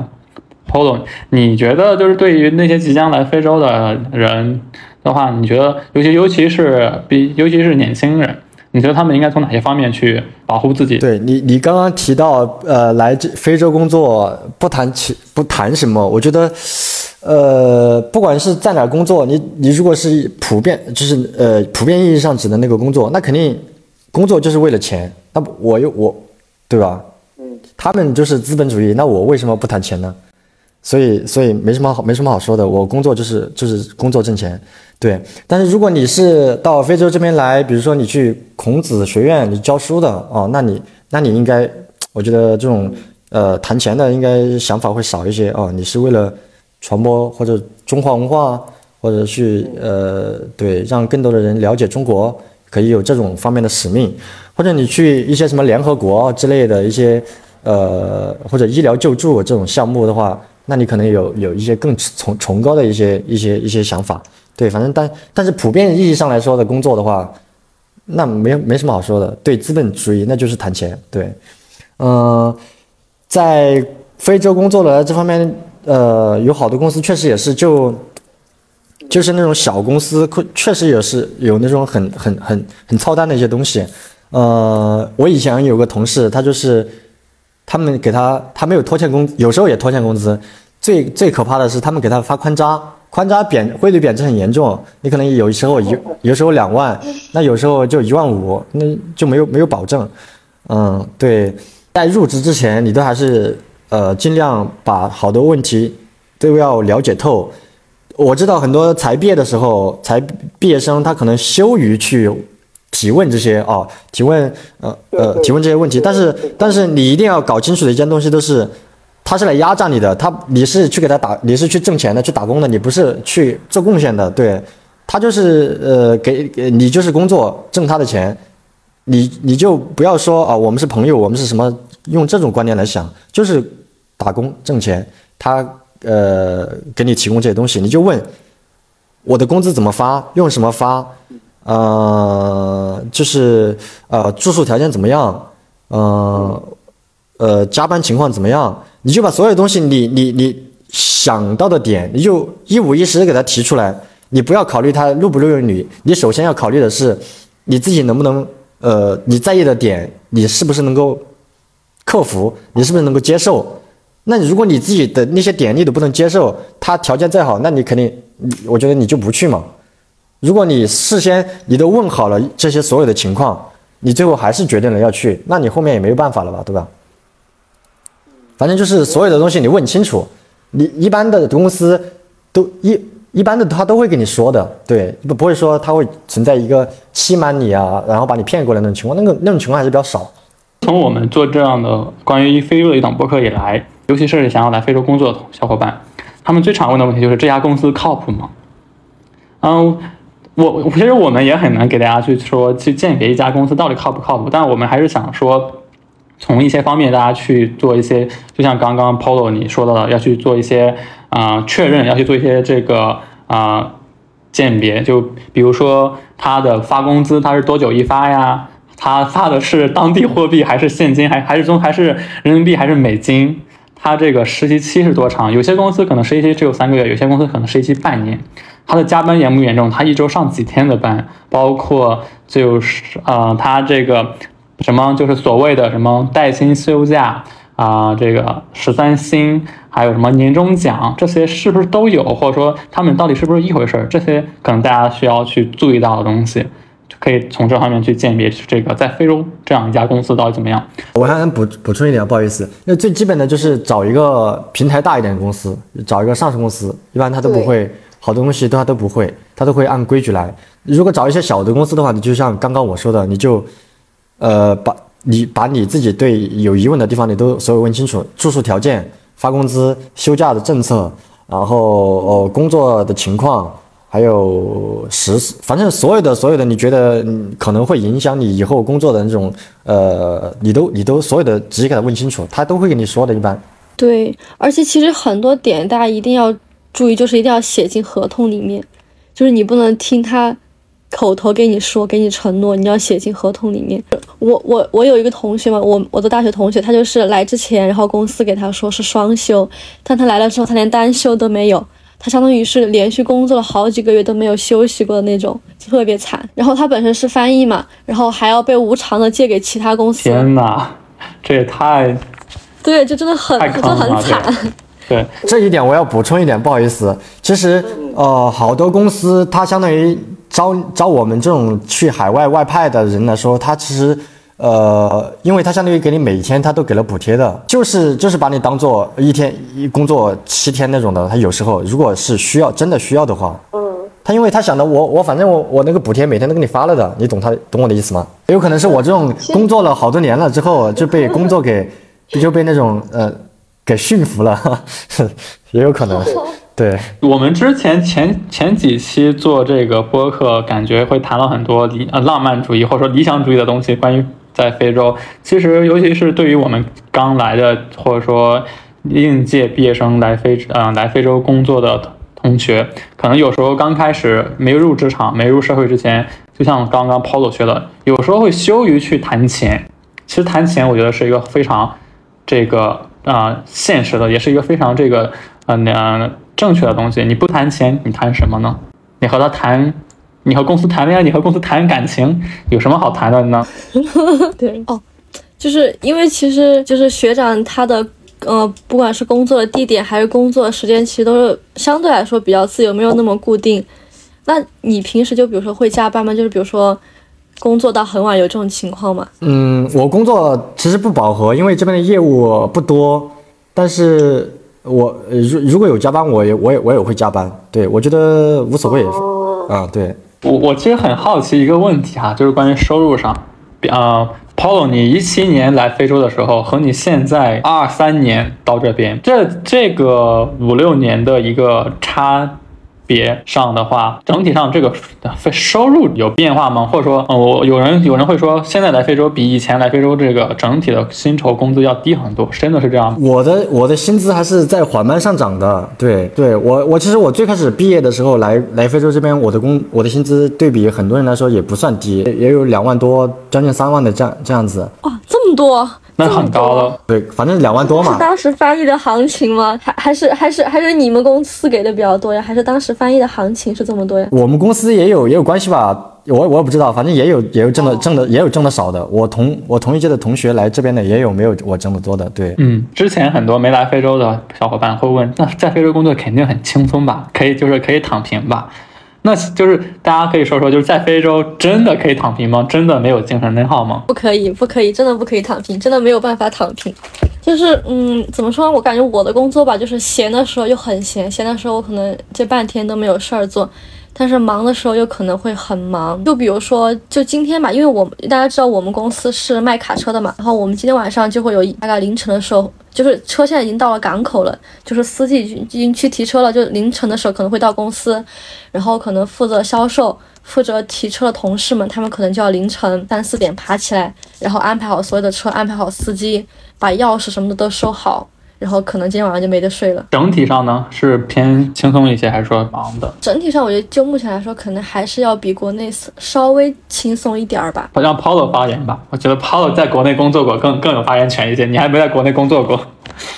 Speaker 3: ，Polo，你觉得就是对于那些即将来非洲的人的话，你觉得尤其尤其是比尤其是年轻人，你觉得他们应该从哪些方面去保护自己？
Speaker 1: 对你，你刚刚提到呃，来这非洲工作不谈钱不谈什么？我觉得。呃，不管是在哪工作，你你如果是普遍，就是呃普遍意义上指的那个工作，那肯定工作就是为了钱。那我又我，对吧？嗯。他们就是资本主义，那我为什么不谈钱呢？所以所以没什么好没什么好说的。我工作就是就是工作挣钱，对。但是如果你是到非洲这边来，比如说你去孔子学院你教书的哦，那你那你应该，我觉得这种呃谈钱的应该想法会少一些哦。你是为了。传播或者中华文化，或者去呃对，让更多的人了解中国，可以有这种方面的使命，或者你去一些什么联合国之类的一些呃或者医疗救助这种项目的话，那你可能有有一些更崇崇高的一些一些一些想法。对，反正但但是普遍意义上来说的工作的话，那没没什么好说的。对资本主义，那就是谈钱。对，嗯，在非洲工作的这方面。呃，有好多公司确实也是，就就是那种小公司，确实也是有那种很很很很操蛋的一些东西。呃，我以前有个同事，他就是他们给他，他没有拖欠工，有时候也拖欠工资。最最可怕的是，他们给他发宽扎，宽扎贬汇率贬值很严重，你可能有时候一有时候两万，那有时候就一万五，那就没有没有保证。嗯，对，在入职之前，你都还是。呃，尽量把好多问题都要了解透。我知道很多才毕业的时候，才毕业生他可能羞于去提问这些哦，提问呃呃提问这些问题。但是但是你一定要搞清楚的一件东西都是，他是来压榨你的，他你是去给他打，你是去挣钱的，去打工的，你不是去做贡献的。对，他就是呃给给你就是工作挣他的钱，你你就不要说啊我们是朋友，我们是什么，用这种观念来想，就是。打工挣钱，他呃给你提供这些东西，你就问我的工资怎么发，用什么发，呃，就是呃住宿条件怎么样，呃呃加班情况怎么样，你就把所有东西你你你想到的点，你就一五一十的给他提出来。你不要考虑他录不录用你，你首先要考虑的是你自己能不能呃你在意的点，你是不是能够克服，你是不是能够接受？那如果你自己的那些点你都不能接受，他条件再好，那你肯定，我觉得你就不去嘛。如果你事先你都问好了这些所有的情况，你最后还是决定了要去，那你后面也没有办法了吧，对吧？反正就是所有的东西你问清楚，你一般的公司都一一般的他都会跟你说的，对，不不会说他会存在一个欺瞒你啊，然后把你骗过来那种情况，那个那种情况还是比较少。
Speaker 3: 从我们做这样的关于非洲的一档播客以来。尤其是想要来非洲工作的小伙伴，他们最常问的问题就是这家公司靠谱吗？嗯，我其实我们也很难给大家去说去鉴别一家公司到底靠不靠谱，但我们还是想说，从一些方面大家去做一些，就像刚刚 Polo 你说到的，要去做一些啊确认，要去做一些这个啊鉴别，就比如说他的发工资他是多久一发呀？他发的是当地货币还是现金，还还是中还是人民币还是美金？他这个实习期是多长？有些公司可能实习期只有三个月，有些公司可能实习期半年。他的加班严不严重？他一周上几天的班？包括就是呃，他这个什么就是所谓的什么带薪休假啊，这个十三薪，还有什么年终奖，这些是不是都有？或者说他们到底是不是一回事？这些可能大家需要去注意到的东西。可以从这方面去鉴别这个在非洲这样一家公司到底怎么样。
Speaker 1: 我还能补补充一点，不好意思，那最基本的就是找一个平台大一点的公司，找一个上市公司，一般他都不会好多东西都他都不会，他都会按规矩来。如果找一些小的公司的话，你就像刚刚我说的，你就呃把你把你自己对有疑问的地方你都所有问清楚，住宿条件、发工资、休假的政策，然后哦工作的情况。还有实，反正所有的所有的，你觉得可能会影响你以后工作的那种，呃，你都你都所有的直接给他问清楚，他都会跟你说的。一般
Speaker 2: 对，而且其实很多点大家一定要注意，就是一定要写进合同里面，就是你不能听他口头给你说，给你承诺，你要写进合同里面。我我我有一个同学嘛，我我的大学同学，他就是来之前，然后公司给他说是双休，但他来了之后，他连单休都没有。他相当于是连续工作了好几个月都没有休息过的那种，特别惨。然后他本身是翻译嘛，然后还要被无偿的借给其他公司。
Speaker 3: 天哪，这也太……
Speaker 2: 对，就真的很，就很惨。
Speaker 3: 对，
Speaker 1: 这一点我要补充一点，不好意思，其实呃，好多公司它相当于招招我们这种去海外外派的人来说，他其实。呃，因为他相当于给你每天他都给了补贴的，就是就是把你当做一天一工作七天那种的。他有时候如果是需要真的需要的话，嗯，他因为他想的我我反正我我那个补贴每天都给你发了的，你懂他懂我的意思吗？有可能是我这种工作了好多年了之后就被工作给 就被那种呃给驯服了，也有可能。对
Speaker 3: 我们之前前前几期做这个播客，感觉会谈到很多理呃浪漫主义或者说理想主义的东西，关于。在非洲，其实尤其是对于我们刚来的或者说应届毕业生来非呃来非洲工作的同学，可能有时候刚开始没入职场、没入社会之前，就像刚刚 Polo 学的，有时候会羞于去谈钱。其实谈钱，我觉得是一个非常这个啊现实的，也是一个非常这个呃正确的东西。你不谈钱，你谈什么呢？你和他谈。你和公司谈恋爱，你和公司谈感情，有什么好谈的呢？
Speaker 2: 对哦，就是因为其实就是学长他的呃，不管是工作的地点还是工作时间，其实都是相对来说比较自由，没有那么固定。那你平时就比如说会加班吗？就是比如说工作到很晚有这种情况吗？
Speaker 1: 嗯，我工作其实不饱和，因为这边的业务不多。但是我如如果有加班，我也我也我也会加班。对我觉得无所谓啊，对。
Speaker 3: 我我其实很好奇一个问题哈，就是关于收入上，呃，Polo，你一七年来非洲的时候和你现在二三年到这边，这这个五六年的一个差别上的话，整体上这个收入有变化吗？或者说，嗯，我有人有人会说，现在来非洲比以前来非洲这个整体的薪酬工资要低很多，真的是这样吗？
Speaker 1: 我的我的薪资还是在缓慢上涨的。对对，我我其实我最开始毕业的时候来来非洲这边，我的工我的薪资对比很多人来说也不算低，也有两万多，将近三万的这样这样子。
Speaker 2: 哇，这么多！
Speaker 3: 那很高了，
Speaker 1: 对，反正两万多嘛。
Speaker 2: 是当时翻译的行情吗？还还是还是还是你们公司给的比较多呀？还是当时翻译的行情是这么多呀？
Speaker 1: 我们公司也有也有关系吧，我我也不知道，反正也有也有挣的挣的也有挣的少的。我同我同一届的同学来这边的也有没有我挣的多的，对。
Speaker 3: 嗯，之前很多没来非洲的小伙伴会问，那在非洲工作肯定很轻松吧？可以就是可以躺平吧？那就是大家可以说说，就是在非洲真的可以躺平吗？真的没有精神内耗吗？
Speaker 2: 不可以，不可以，真的不可以躺平，真的没有办法躺平。就是嗯，怎么说？我感觉我的工作吧，就是闲的时候就很闲，闲的时候我可能这半天都没有事儿做。但是忙的时候又可能会很忙，就比如说，就今天吧，因为我大家知道我们公司是卖卡车的嘛，然后我们今天晚上就会有大概凌晨的时候，就是车现在已经到了港口了，就是司机已经去提车了，就凌晨的时候可能会到公司，然后可能负责销售、负责提车的同事们，他们可能就要凌晨三四点爬起来，然后安排好所有的车，安排好司机，把钥匙什么的都收好。然后可能今天晚上就没得睡了。
Speaker 3: 整体上呢是偏轻松一些，还是说忙的？
Speaker 2: 整体上我觉得就目前来说，可能还是要比国内稍微轻松一点儿吧。
Speaker 3: 让 Paulo 发言吧，我觉得 Paulo 在国内工作过，更更有发言权一些。你还没在国内工作过。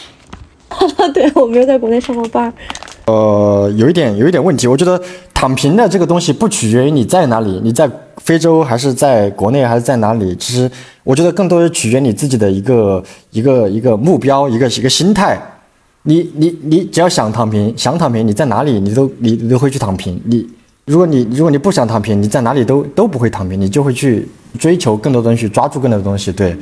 Speaker 2: 对，我没有在国内上过班。
Speaker 1: 呃，有一点有一点问题，我觉得躺平的这个东西不取决于你在哪里，你在非洲还是在国内还是在哪里，其实我觉得更多是取决你自己的一个一个一个目标，一个一个心态。你你你只要想躺平，想躺平，你在哪里你都你都会去躺平。你如果你如果你不想躺平，你在哪里都都不会躺平，你就会去追求更多东西，抓住更多的东西。对，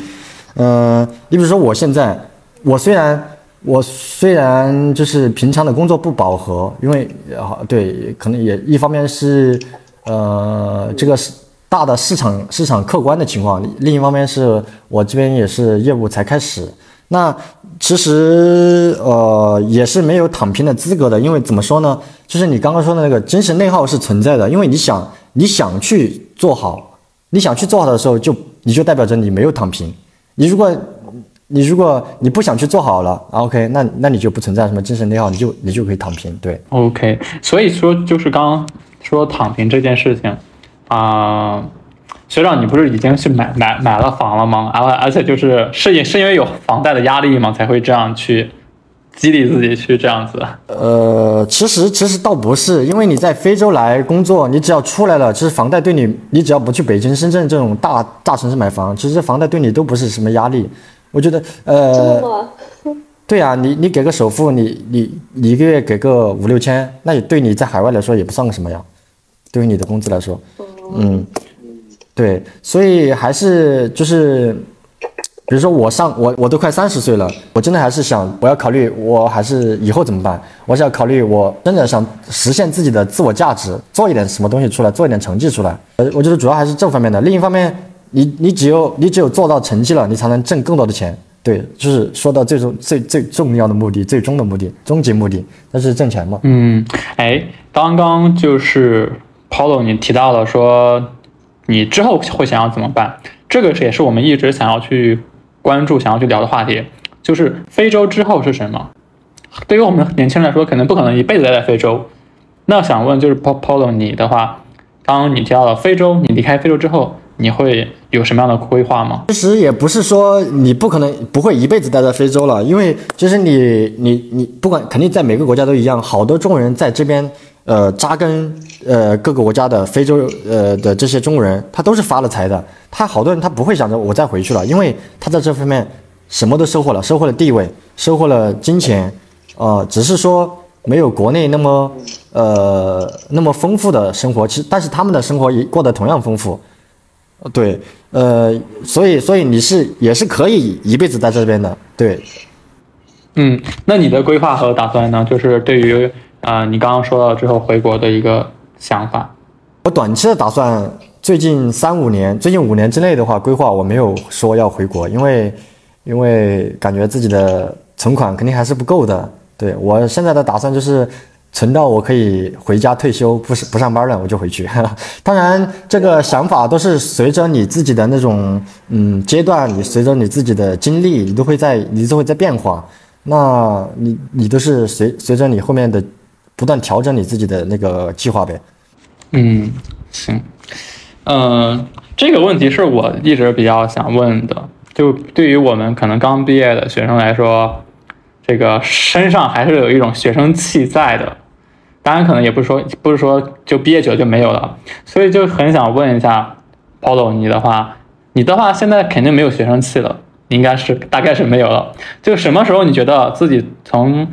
Speaker 1: 嗯，你比如说我现在，我虽然。我虽然就是平常的工作不饱和，因为啊对，可能也一方面是，呃，这个是大的市场市场客观的情况，另一方面是我这边也是业务才开始，那其实呃也是没有躺平的资格的，因为怎么说呢？就是你刚刚说的那个精神内耗是存在的，因为你想你想去做好，你想去做好的时候，就你就代表着你没有躺平，你如果。你如果你不想去做好了，OK，那那你就不存在什么精神内耗，你就你就可以躺平，对
Speaker 3: ，OK。所以说就是刚刚说躺平这件事情啊，学长，你不是已经去买买买了房了吗？而而且就是是因是因为有房贷的压力吗？才会这样去激励自己去这样子？
Speaker 1: 呃，其实其实倒不是，因为你在非洲来工作，你只要出来了，其实房贷对你，你只要不去北京、深圳这种大大城市买房，其实房贷对你都不是什么压力。我觉得，呃，对啊，你你给个首付，你你你一个月给个五六千，那也对你在海外来说也不算个什么呀，对于你的工资来说，嗯，对，所以还是就是，比如说我上我我都快三十岁了，我真的还是想我要考虑我还是以后怎么办？我想考虑我真的想实现自己的自我价值，做一点什么东西出来，做一点成绩出来。呃，我觉得主要还是这方面的，另一方面。你你只有你只有做到成绩了，你才能挣更多的钱。对，就是说到最终最最重要的目的，最终的目的，终极目的，那是挣钱嘛。
Speaker 3: 嗯，哎，刚刚就是 Paulo 你提到了说，你之后会想要怎么办？这个也是我们一直想要去关注、想要去聊的话题，就是非洲之后是什么？对于我们年轻人来说，可能不可能一辈子待在非洲。那想问就是 Paulo 你的话，刚刚你提到了非洲，你离开非洲之后。你会有什么样的规划吗？
Speaker 1: 其实也不是说你不可能不会一辈子待在非洲了，因为其实你你你不管肯定在每个国家都一样，好多中国人在这边呃扎根呃各个国家的非洲呃的这些中国人，他都是发了财的。他好多人他不会想着我再回去了，因为他在这方面什么都收获了，收获了地位，收获了金钱，呃，只是说没有国内那么呃那么丰富的生活。其实但是他们的生活也过得同样丰富。对，呃，所以，所以你是也是可以一辈子在这边的，对。
Speaker 3: 嗯，那你的规划和打算呢？就是对于啊，你刚刚说到之后回国的一个想法。
Speaker 1: 我短期的打算，最近三五年，最近五年之内的话，规划我没有说要回国，因为，因为感觉自己的存款肯定还是不够的。对我现在的打算就是，存到我可以回家退休，不是不上班了，我就回去。当然，这个想法都是随着你自己的那种嗯阶段，你随着你自己的经历，你都会在你都会在变化。那你你都是随随着你后面的不断调整你自己的那个计划呗。
Speaker 3: 嗯，行，嗯，这个问题是我一直比较想问的，就对于我们可能刚毕业的学生来说，这个身上还是有一种学生气在的。当然，可能也不是说不是说就毕业久就没有了，所以就很想问一下 Polo，你的话，你的话现在肯定没有学生气了，应该是大概是没有了。就什么时候你觉得自己从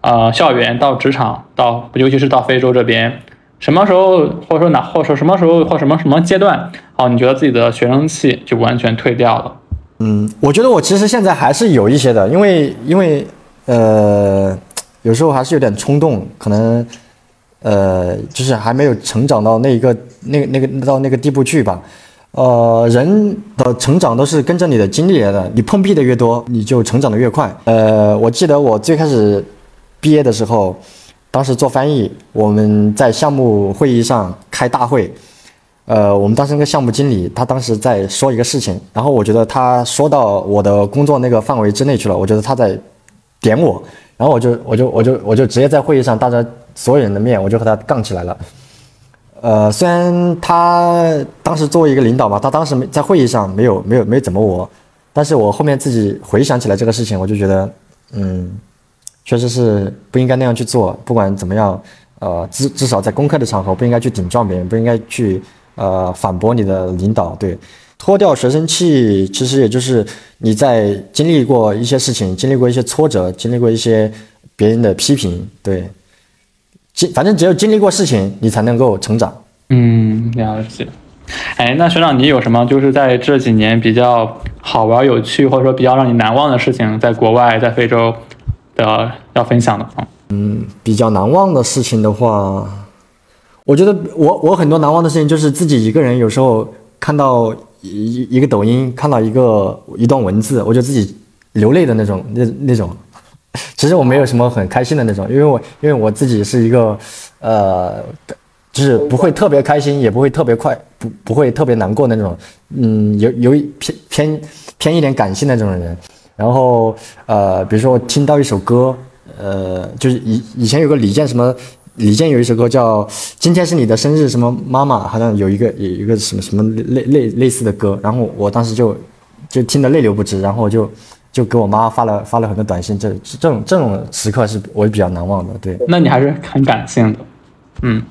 Speaker 3: 呃校园到职场到，尤其是到非洲这边，什么时候或者说哪或者说什么时候或什么什么阶段，哦，你觉得自己的学生气就完全退掉了？
Speaker 1: 嗯，我觉得我其实现在还是有一些的，因为因为呃有时候还是有点冲动，可能。呃，就是还没有成长到那一个那那个到那个地步去吧。呃，人的成长都是跟着你的经历来的，你碰壁的越多，你就成长的越快。呃，我记得我最开始毕业的时候，当时做翻译，我们在项目会议上开大会。呃，我们当时那个项目经理，他当时在说一个事情，然后我觉得他说到我的工作那个范围之内去了，我觉得他在点我，然后我就我就我就我就直接在会议上大家。所有人的面，我就和他杠起来了。呃，虽然他当时作为一个领导嘛，他当时没在会议上没有没有没怎么我，但是我后面自己回想起来这个事情，我就觉得，嗯，确实是不应该那样去做。不管怎么样，呃，至至少在公开的场合不应该去顶撞别人，不应该去呃反驳你的领导。对，脱掉学生气，其实也就是你在经历过一些事情，经历过一些挫折，经历过一些别人的批评，对。经反正只有经历过事情，你才能够成长。
Speaker 3: 嗯，了解。哎，那学长，你有什么就是在这几年比较好玩、有趣，或者说比较让你难忘的事情，在国外、在非洲的要分享的吗？
Speaker 1: 嗯，比较难忘的事情的话，我觉得我我很多难忘的事情就是自己一个人，有时候看到一一个抖音，看到一个一段文字，我就自己流泪的那种，那那种。其实我没有什么很开心的那种，因为我因为我自己是一个，呃，就是不会特别开心，也不会特别快，不不会特别难过那种，嗯，有有偏偏偏一点感性的这种人。然后呃，比如说我听到一首歌，呃，就是以以前有个李健什么，李健有一首歌叫《今天是你的生日》，什么妈妈好像有一个有一个什么什么类类类似的歌，然后我当时就就听得泪流不止，然后我就。就给我妈发了发了很多短信，这这种这种时刻是我比较难忘的。对，
Speaker 3: 那你还是很感性的，嗯。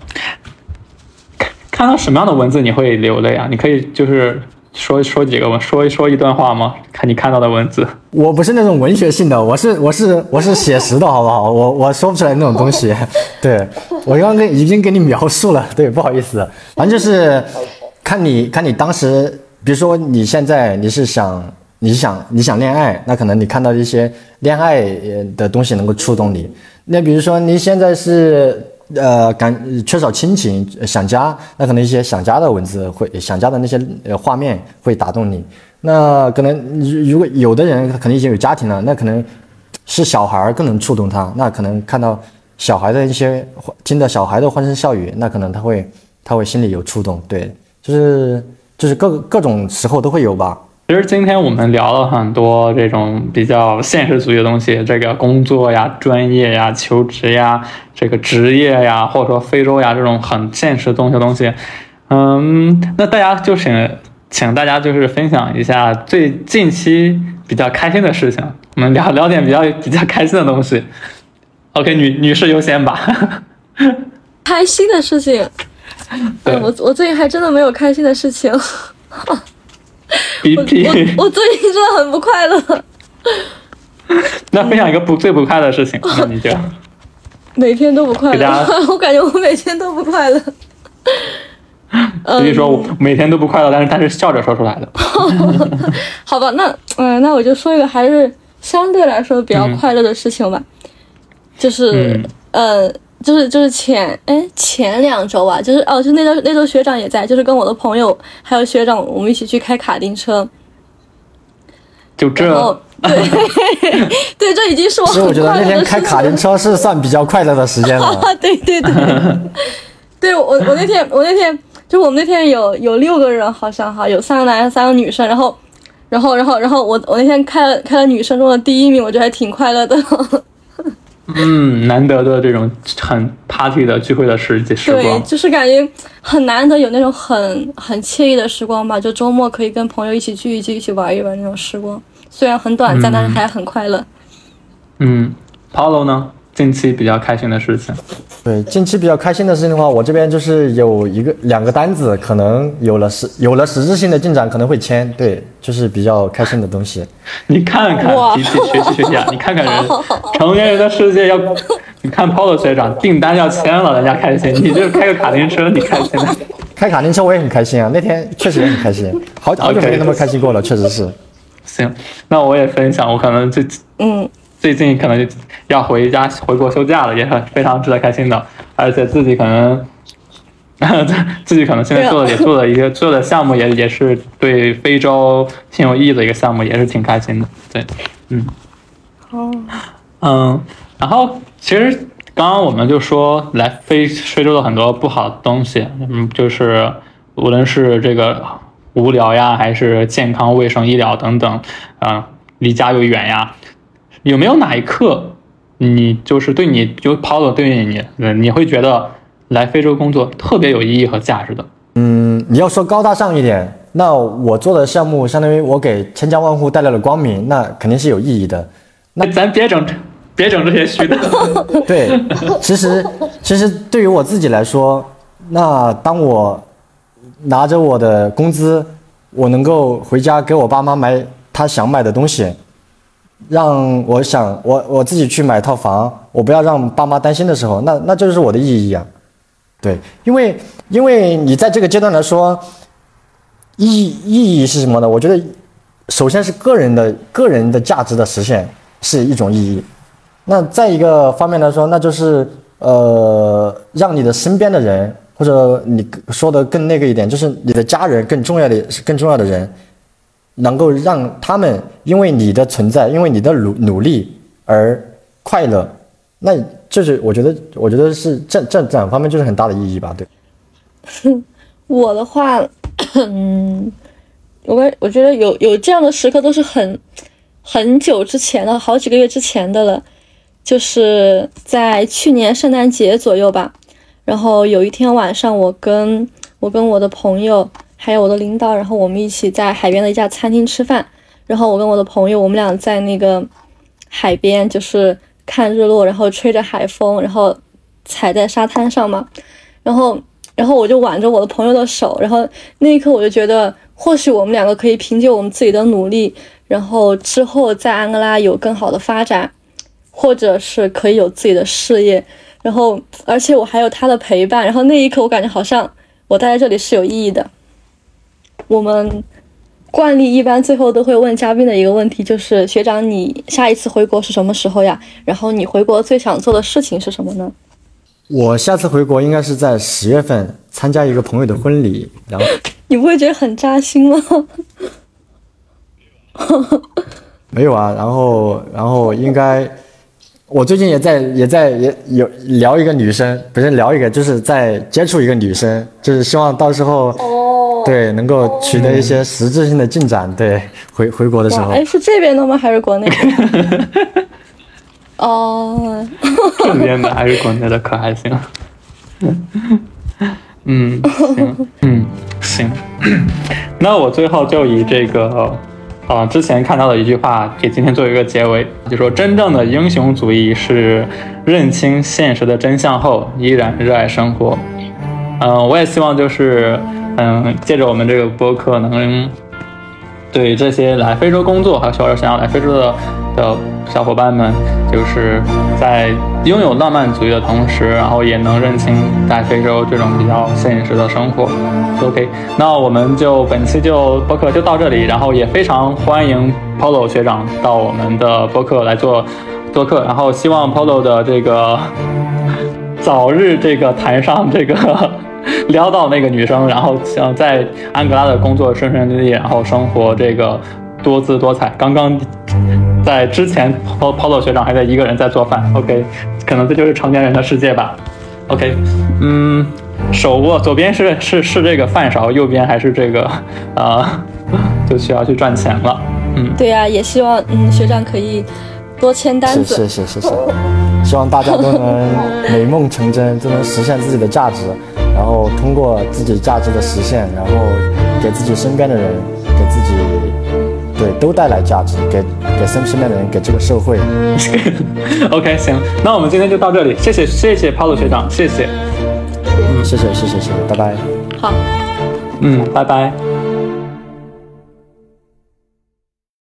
Speaker 3: 看到什么样的文字你会流泪啊？你可以就是说说几个，说一说一段话吗？看你看到的文字。
Speaker 1: 我不是那种文学性的，我是我是我是写实的，好不好？我我说不出来那种东西。对我刚刚已经给你描述了，对，不好意思，反正就是看你看你当时，比如说你现在你是想。你想你想恋爱，那可能你看到一些恋爱的东西能够触动你。那比如说你现在是呃感缺少亲情想家，那可能一些想家的文字会想家的那些呃画面会打动你。那可能如果有的人他可能已经有家庭了，那可能是小孩更能触动他。那可能看到小孩的一些听到小孩的欢声笑语，那可能他会他会心里有触动。对，就是就是各各种时候都会有吧。
Speaker 3: 其实今天我们聊了很多这种比较现实主义的东西，这个工作呀、专业呀、求职呀、这个职业呀，或者说非洲呀这种很现实的东西东西。嗯，那大家就请请大家就是分享一下最近期比较开心的事情，我们聊聊点比较比较开心的东西。OK，女女士优先吧。
Speaker 2: 开心的事情，我我最近还真的没有开心的事情。
Speaker 3: 我
Speaker 2: 我我最近真的很不快乐。
Speaker 3: 那分享一个不最不快乐的事情，那你就
Speaker 2: 每天都不快乐。我感觉我每天都不快乐。
Speaker 3: 所以说我每天都不快乐，但是但是笑着说出来的。
Speaker 2: 好吧，那嗯，那我就说一个还是相对来说比较快乐的事情吧，就是呃。就是就是前哎前两周啊，就是哦，就那周那周学长也在，就是跟我的朋友还有学长，我们一起去开卡丁车。
Speaker 3: 就这。
Speaker 2: 对对，这已经是我。
Speaker 1: 其实我觉得那天开卡丁车是算比较快乐的时间了。
Speaker 2: 对对对，对我我那天我那天就我们那天有有六个人，好像哈，有三个男生三个女生，然后然后然后然后我我那天开了开了女生中的第一名，我觉得还挺快乐的。
Speaker 3: 嗯，难得的这种很 party 的聚会的时时光，
Speaker 2: 对，就是感觉很难得有那种很很惬意的时光吧，就周末可以跟朋友一起聚一聚，一起玩一玩那种时光。虽然很短暂，但是还很快乐。
Speaker 3: 嗯，Paulo 呢？近期比较开心的事情。
Speaker 1: 对，近期比较开心的事情的话，我这边就是有一个两个单子，可能有了实有了实质性的进展，可能会签。对，就是比较开心的东西。
Speaker 3: 你看看，提起学习学习啊！你看看人，成年人的世界要，你看 Paulo 学长订单要签了，人家开心。你就开个卡丁车，你开心？
Speaker 1: 开卡丁车我也很开心啊！那天确实也很开心，好好久没那么开心过了，确实是。
Speaker 3: 行，那我也分享，我可能最
Speaker 2: 嗯
Speaker 3: 最近可能要回家回国休假了，也很非常值得开心的，而且自己可能 自己可能现在做的也做的一个做的项目，也也是对非洲挺有意义的一个项目，也是挺开心的。对，嗯，
Speaker 2: 哦，
Speaker 3: 嗯，然后其实刚刚我们就说来非非洲的很多不好的东西，嗯，就是无论是这个。无聊呀，还是健康、卫生、医疗等等，啊，离家又远呀，有没有哪一刻，你就是对你就抛了对你，你会觉得来非洲工作特别有意义和价值的？
Speaker 1: 嗯，你要说高大上一点，那我做的项目相当于我给千家万户带来了光明，那肯定是有意义的。
Speaker 3: 那咱别整，别整这些虚的。
Speaker 1: 对，其实其实对于我自己来说，那当我。拿着我的工资，我能够回家给我爸妈买他想买的东西，让我想我我自己去买套房，我不要让爸妈担心的时候，那那就是我的意义啊。对，因为因为你在这个阶段来说，意意义是什么呢？我觉得，首先是个人的个人的价值的实现是一种意义，那再一个方面来说，那就是呃，让你的身边的人。或者你说的更那个一点，就是你的家人更重要的是更重要的人，能够让他们因为你的存在，因为你的努努力而快乐，那就是我觉得，我觉得是这这这两方面就是很大的意义吧，对。
Speaker 2: 我的话，嗯，我我觉得有有这样的时刻都是很很久之前的，好几个月之前的了，就是在去年圣诞节左右吧。然后有一天晚上，我跟我跟我的朋友还有我的领导，然后我们一起在海边的一家餐厅吃饭。然后我跟我的朋友，我们俩在那个海边，就是看日落，然后吹着海风，然后踩在沙滩上嘛。然后，然后我就挽着我的朋友的手，然后那一刻我就觉得，或许我们两个可以凭借我们自己的努力，然后之后在安哥拉有更好的发展，或者是可以有自己的事业。然后，而且我还有他的陪伴。然后那一刻，我感觉好像我待在这里是有意义的。我们惯例一般最后都会问嘉宾的一个问题，就是学长，你下一次回国是什么时候呀？然后你回国最想做的事情是什么呢？
Speaker 1: 我下次回国应该是在十月份参加一个朋友的婚礼。然后
Speaker 2: 你不会觉得很扎心吗？
Speaker 1: 没有啊，然后，然后应该。我最近也在也在也有聊一个女生，不是聊一个，就是在接触一个女生，就是希望到时候
Speaker 2: 哦，
Speaker 1: 对能够取得一些实质性的进展。对，回回国的时候，
Speaker 2: 哎，是这边的吗？还是国内？哦，
Speaker 3: 这边的还是国内的可还行？嗯，行，嗯，行。那我最后就以这个。啊，之前看到的一句话，给今天做一个结尾，就说真正的英雄主义是认清现实的真相后，依然热爱生活。嗯，我也希望就是，嗯，借着我们这个播客，能对这些来非洲工作，还有小想要来非洲的的。小伙伴们，就是在拥有浪漫主义的同时，然后也能认清在非洲这种比较现实的生活。OK，那我们就本期就播客就到这里，然后也非常欢迎 Polo 学长到我们的播客来做做客，然后希望 Polo 的这个早日这个谈上这个 撩到那个女生，然后想在安哥拉的工作顺顺利利，然后生活这个。多姿多彩。刚刚在之前，Polo Polo 学长还在一个人在做饭。OK，可能这就是成年人的世界吧。OK，嗯，手握左边是是是这个饭勺，右边还是这个啊，就需要去赚钱了。嗯，
Speaker 2: 对呀、也希望嗯学长可以多签单
Speaker 1: 是
Speaker 2: 子。
Speaker 1: 是是是是，希望大家都能美梦成真，都能实现自己的价值，然后通过自己价值的实现，然后给自己身边的人，给自己对都带来价值，给给身身边的人，给这个社会。
Speaker 3: OK，行，那我们今天就到这里，谢谢谢谢 Paulo 学长，谢谢，嗯
Speaker 1: 谢谢谢谢谢谢，拜拜。
Speaker 2: 好。
Speaker 3: 嗯，拜拜。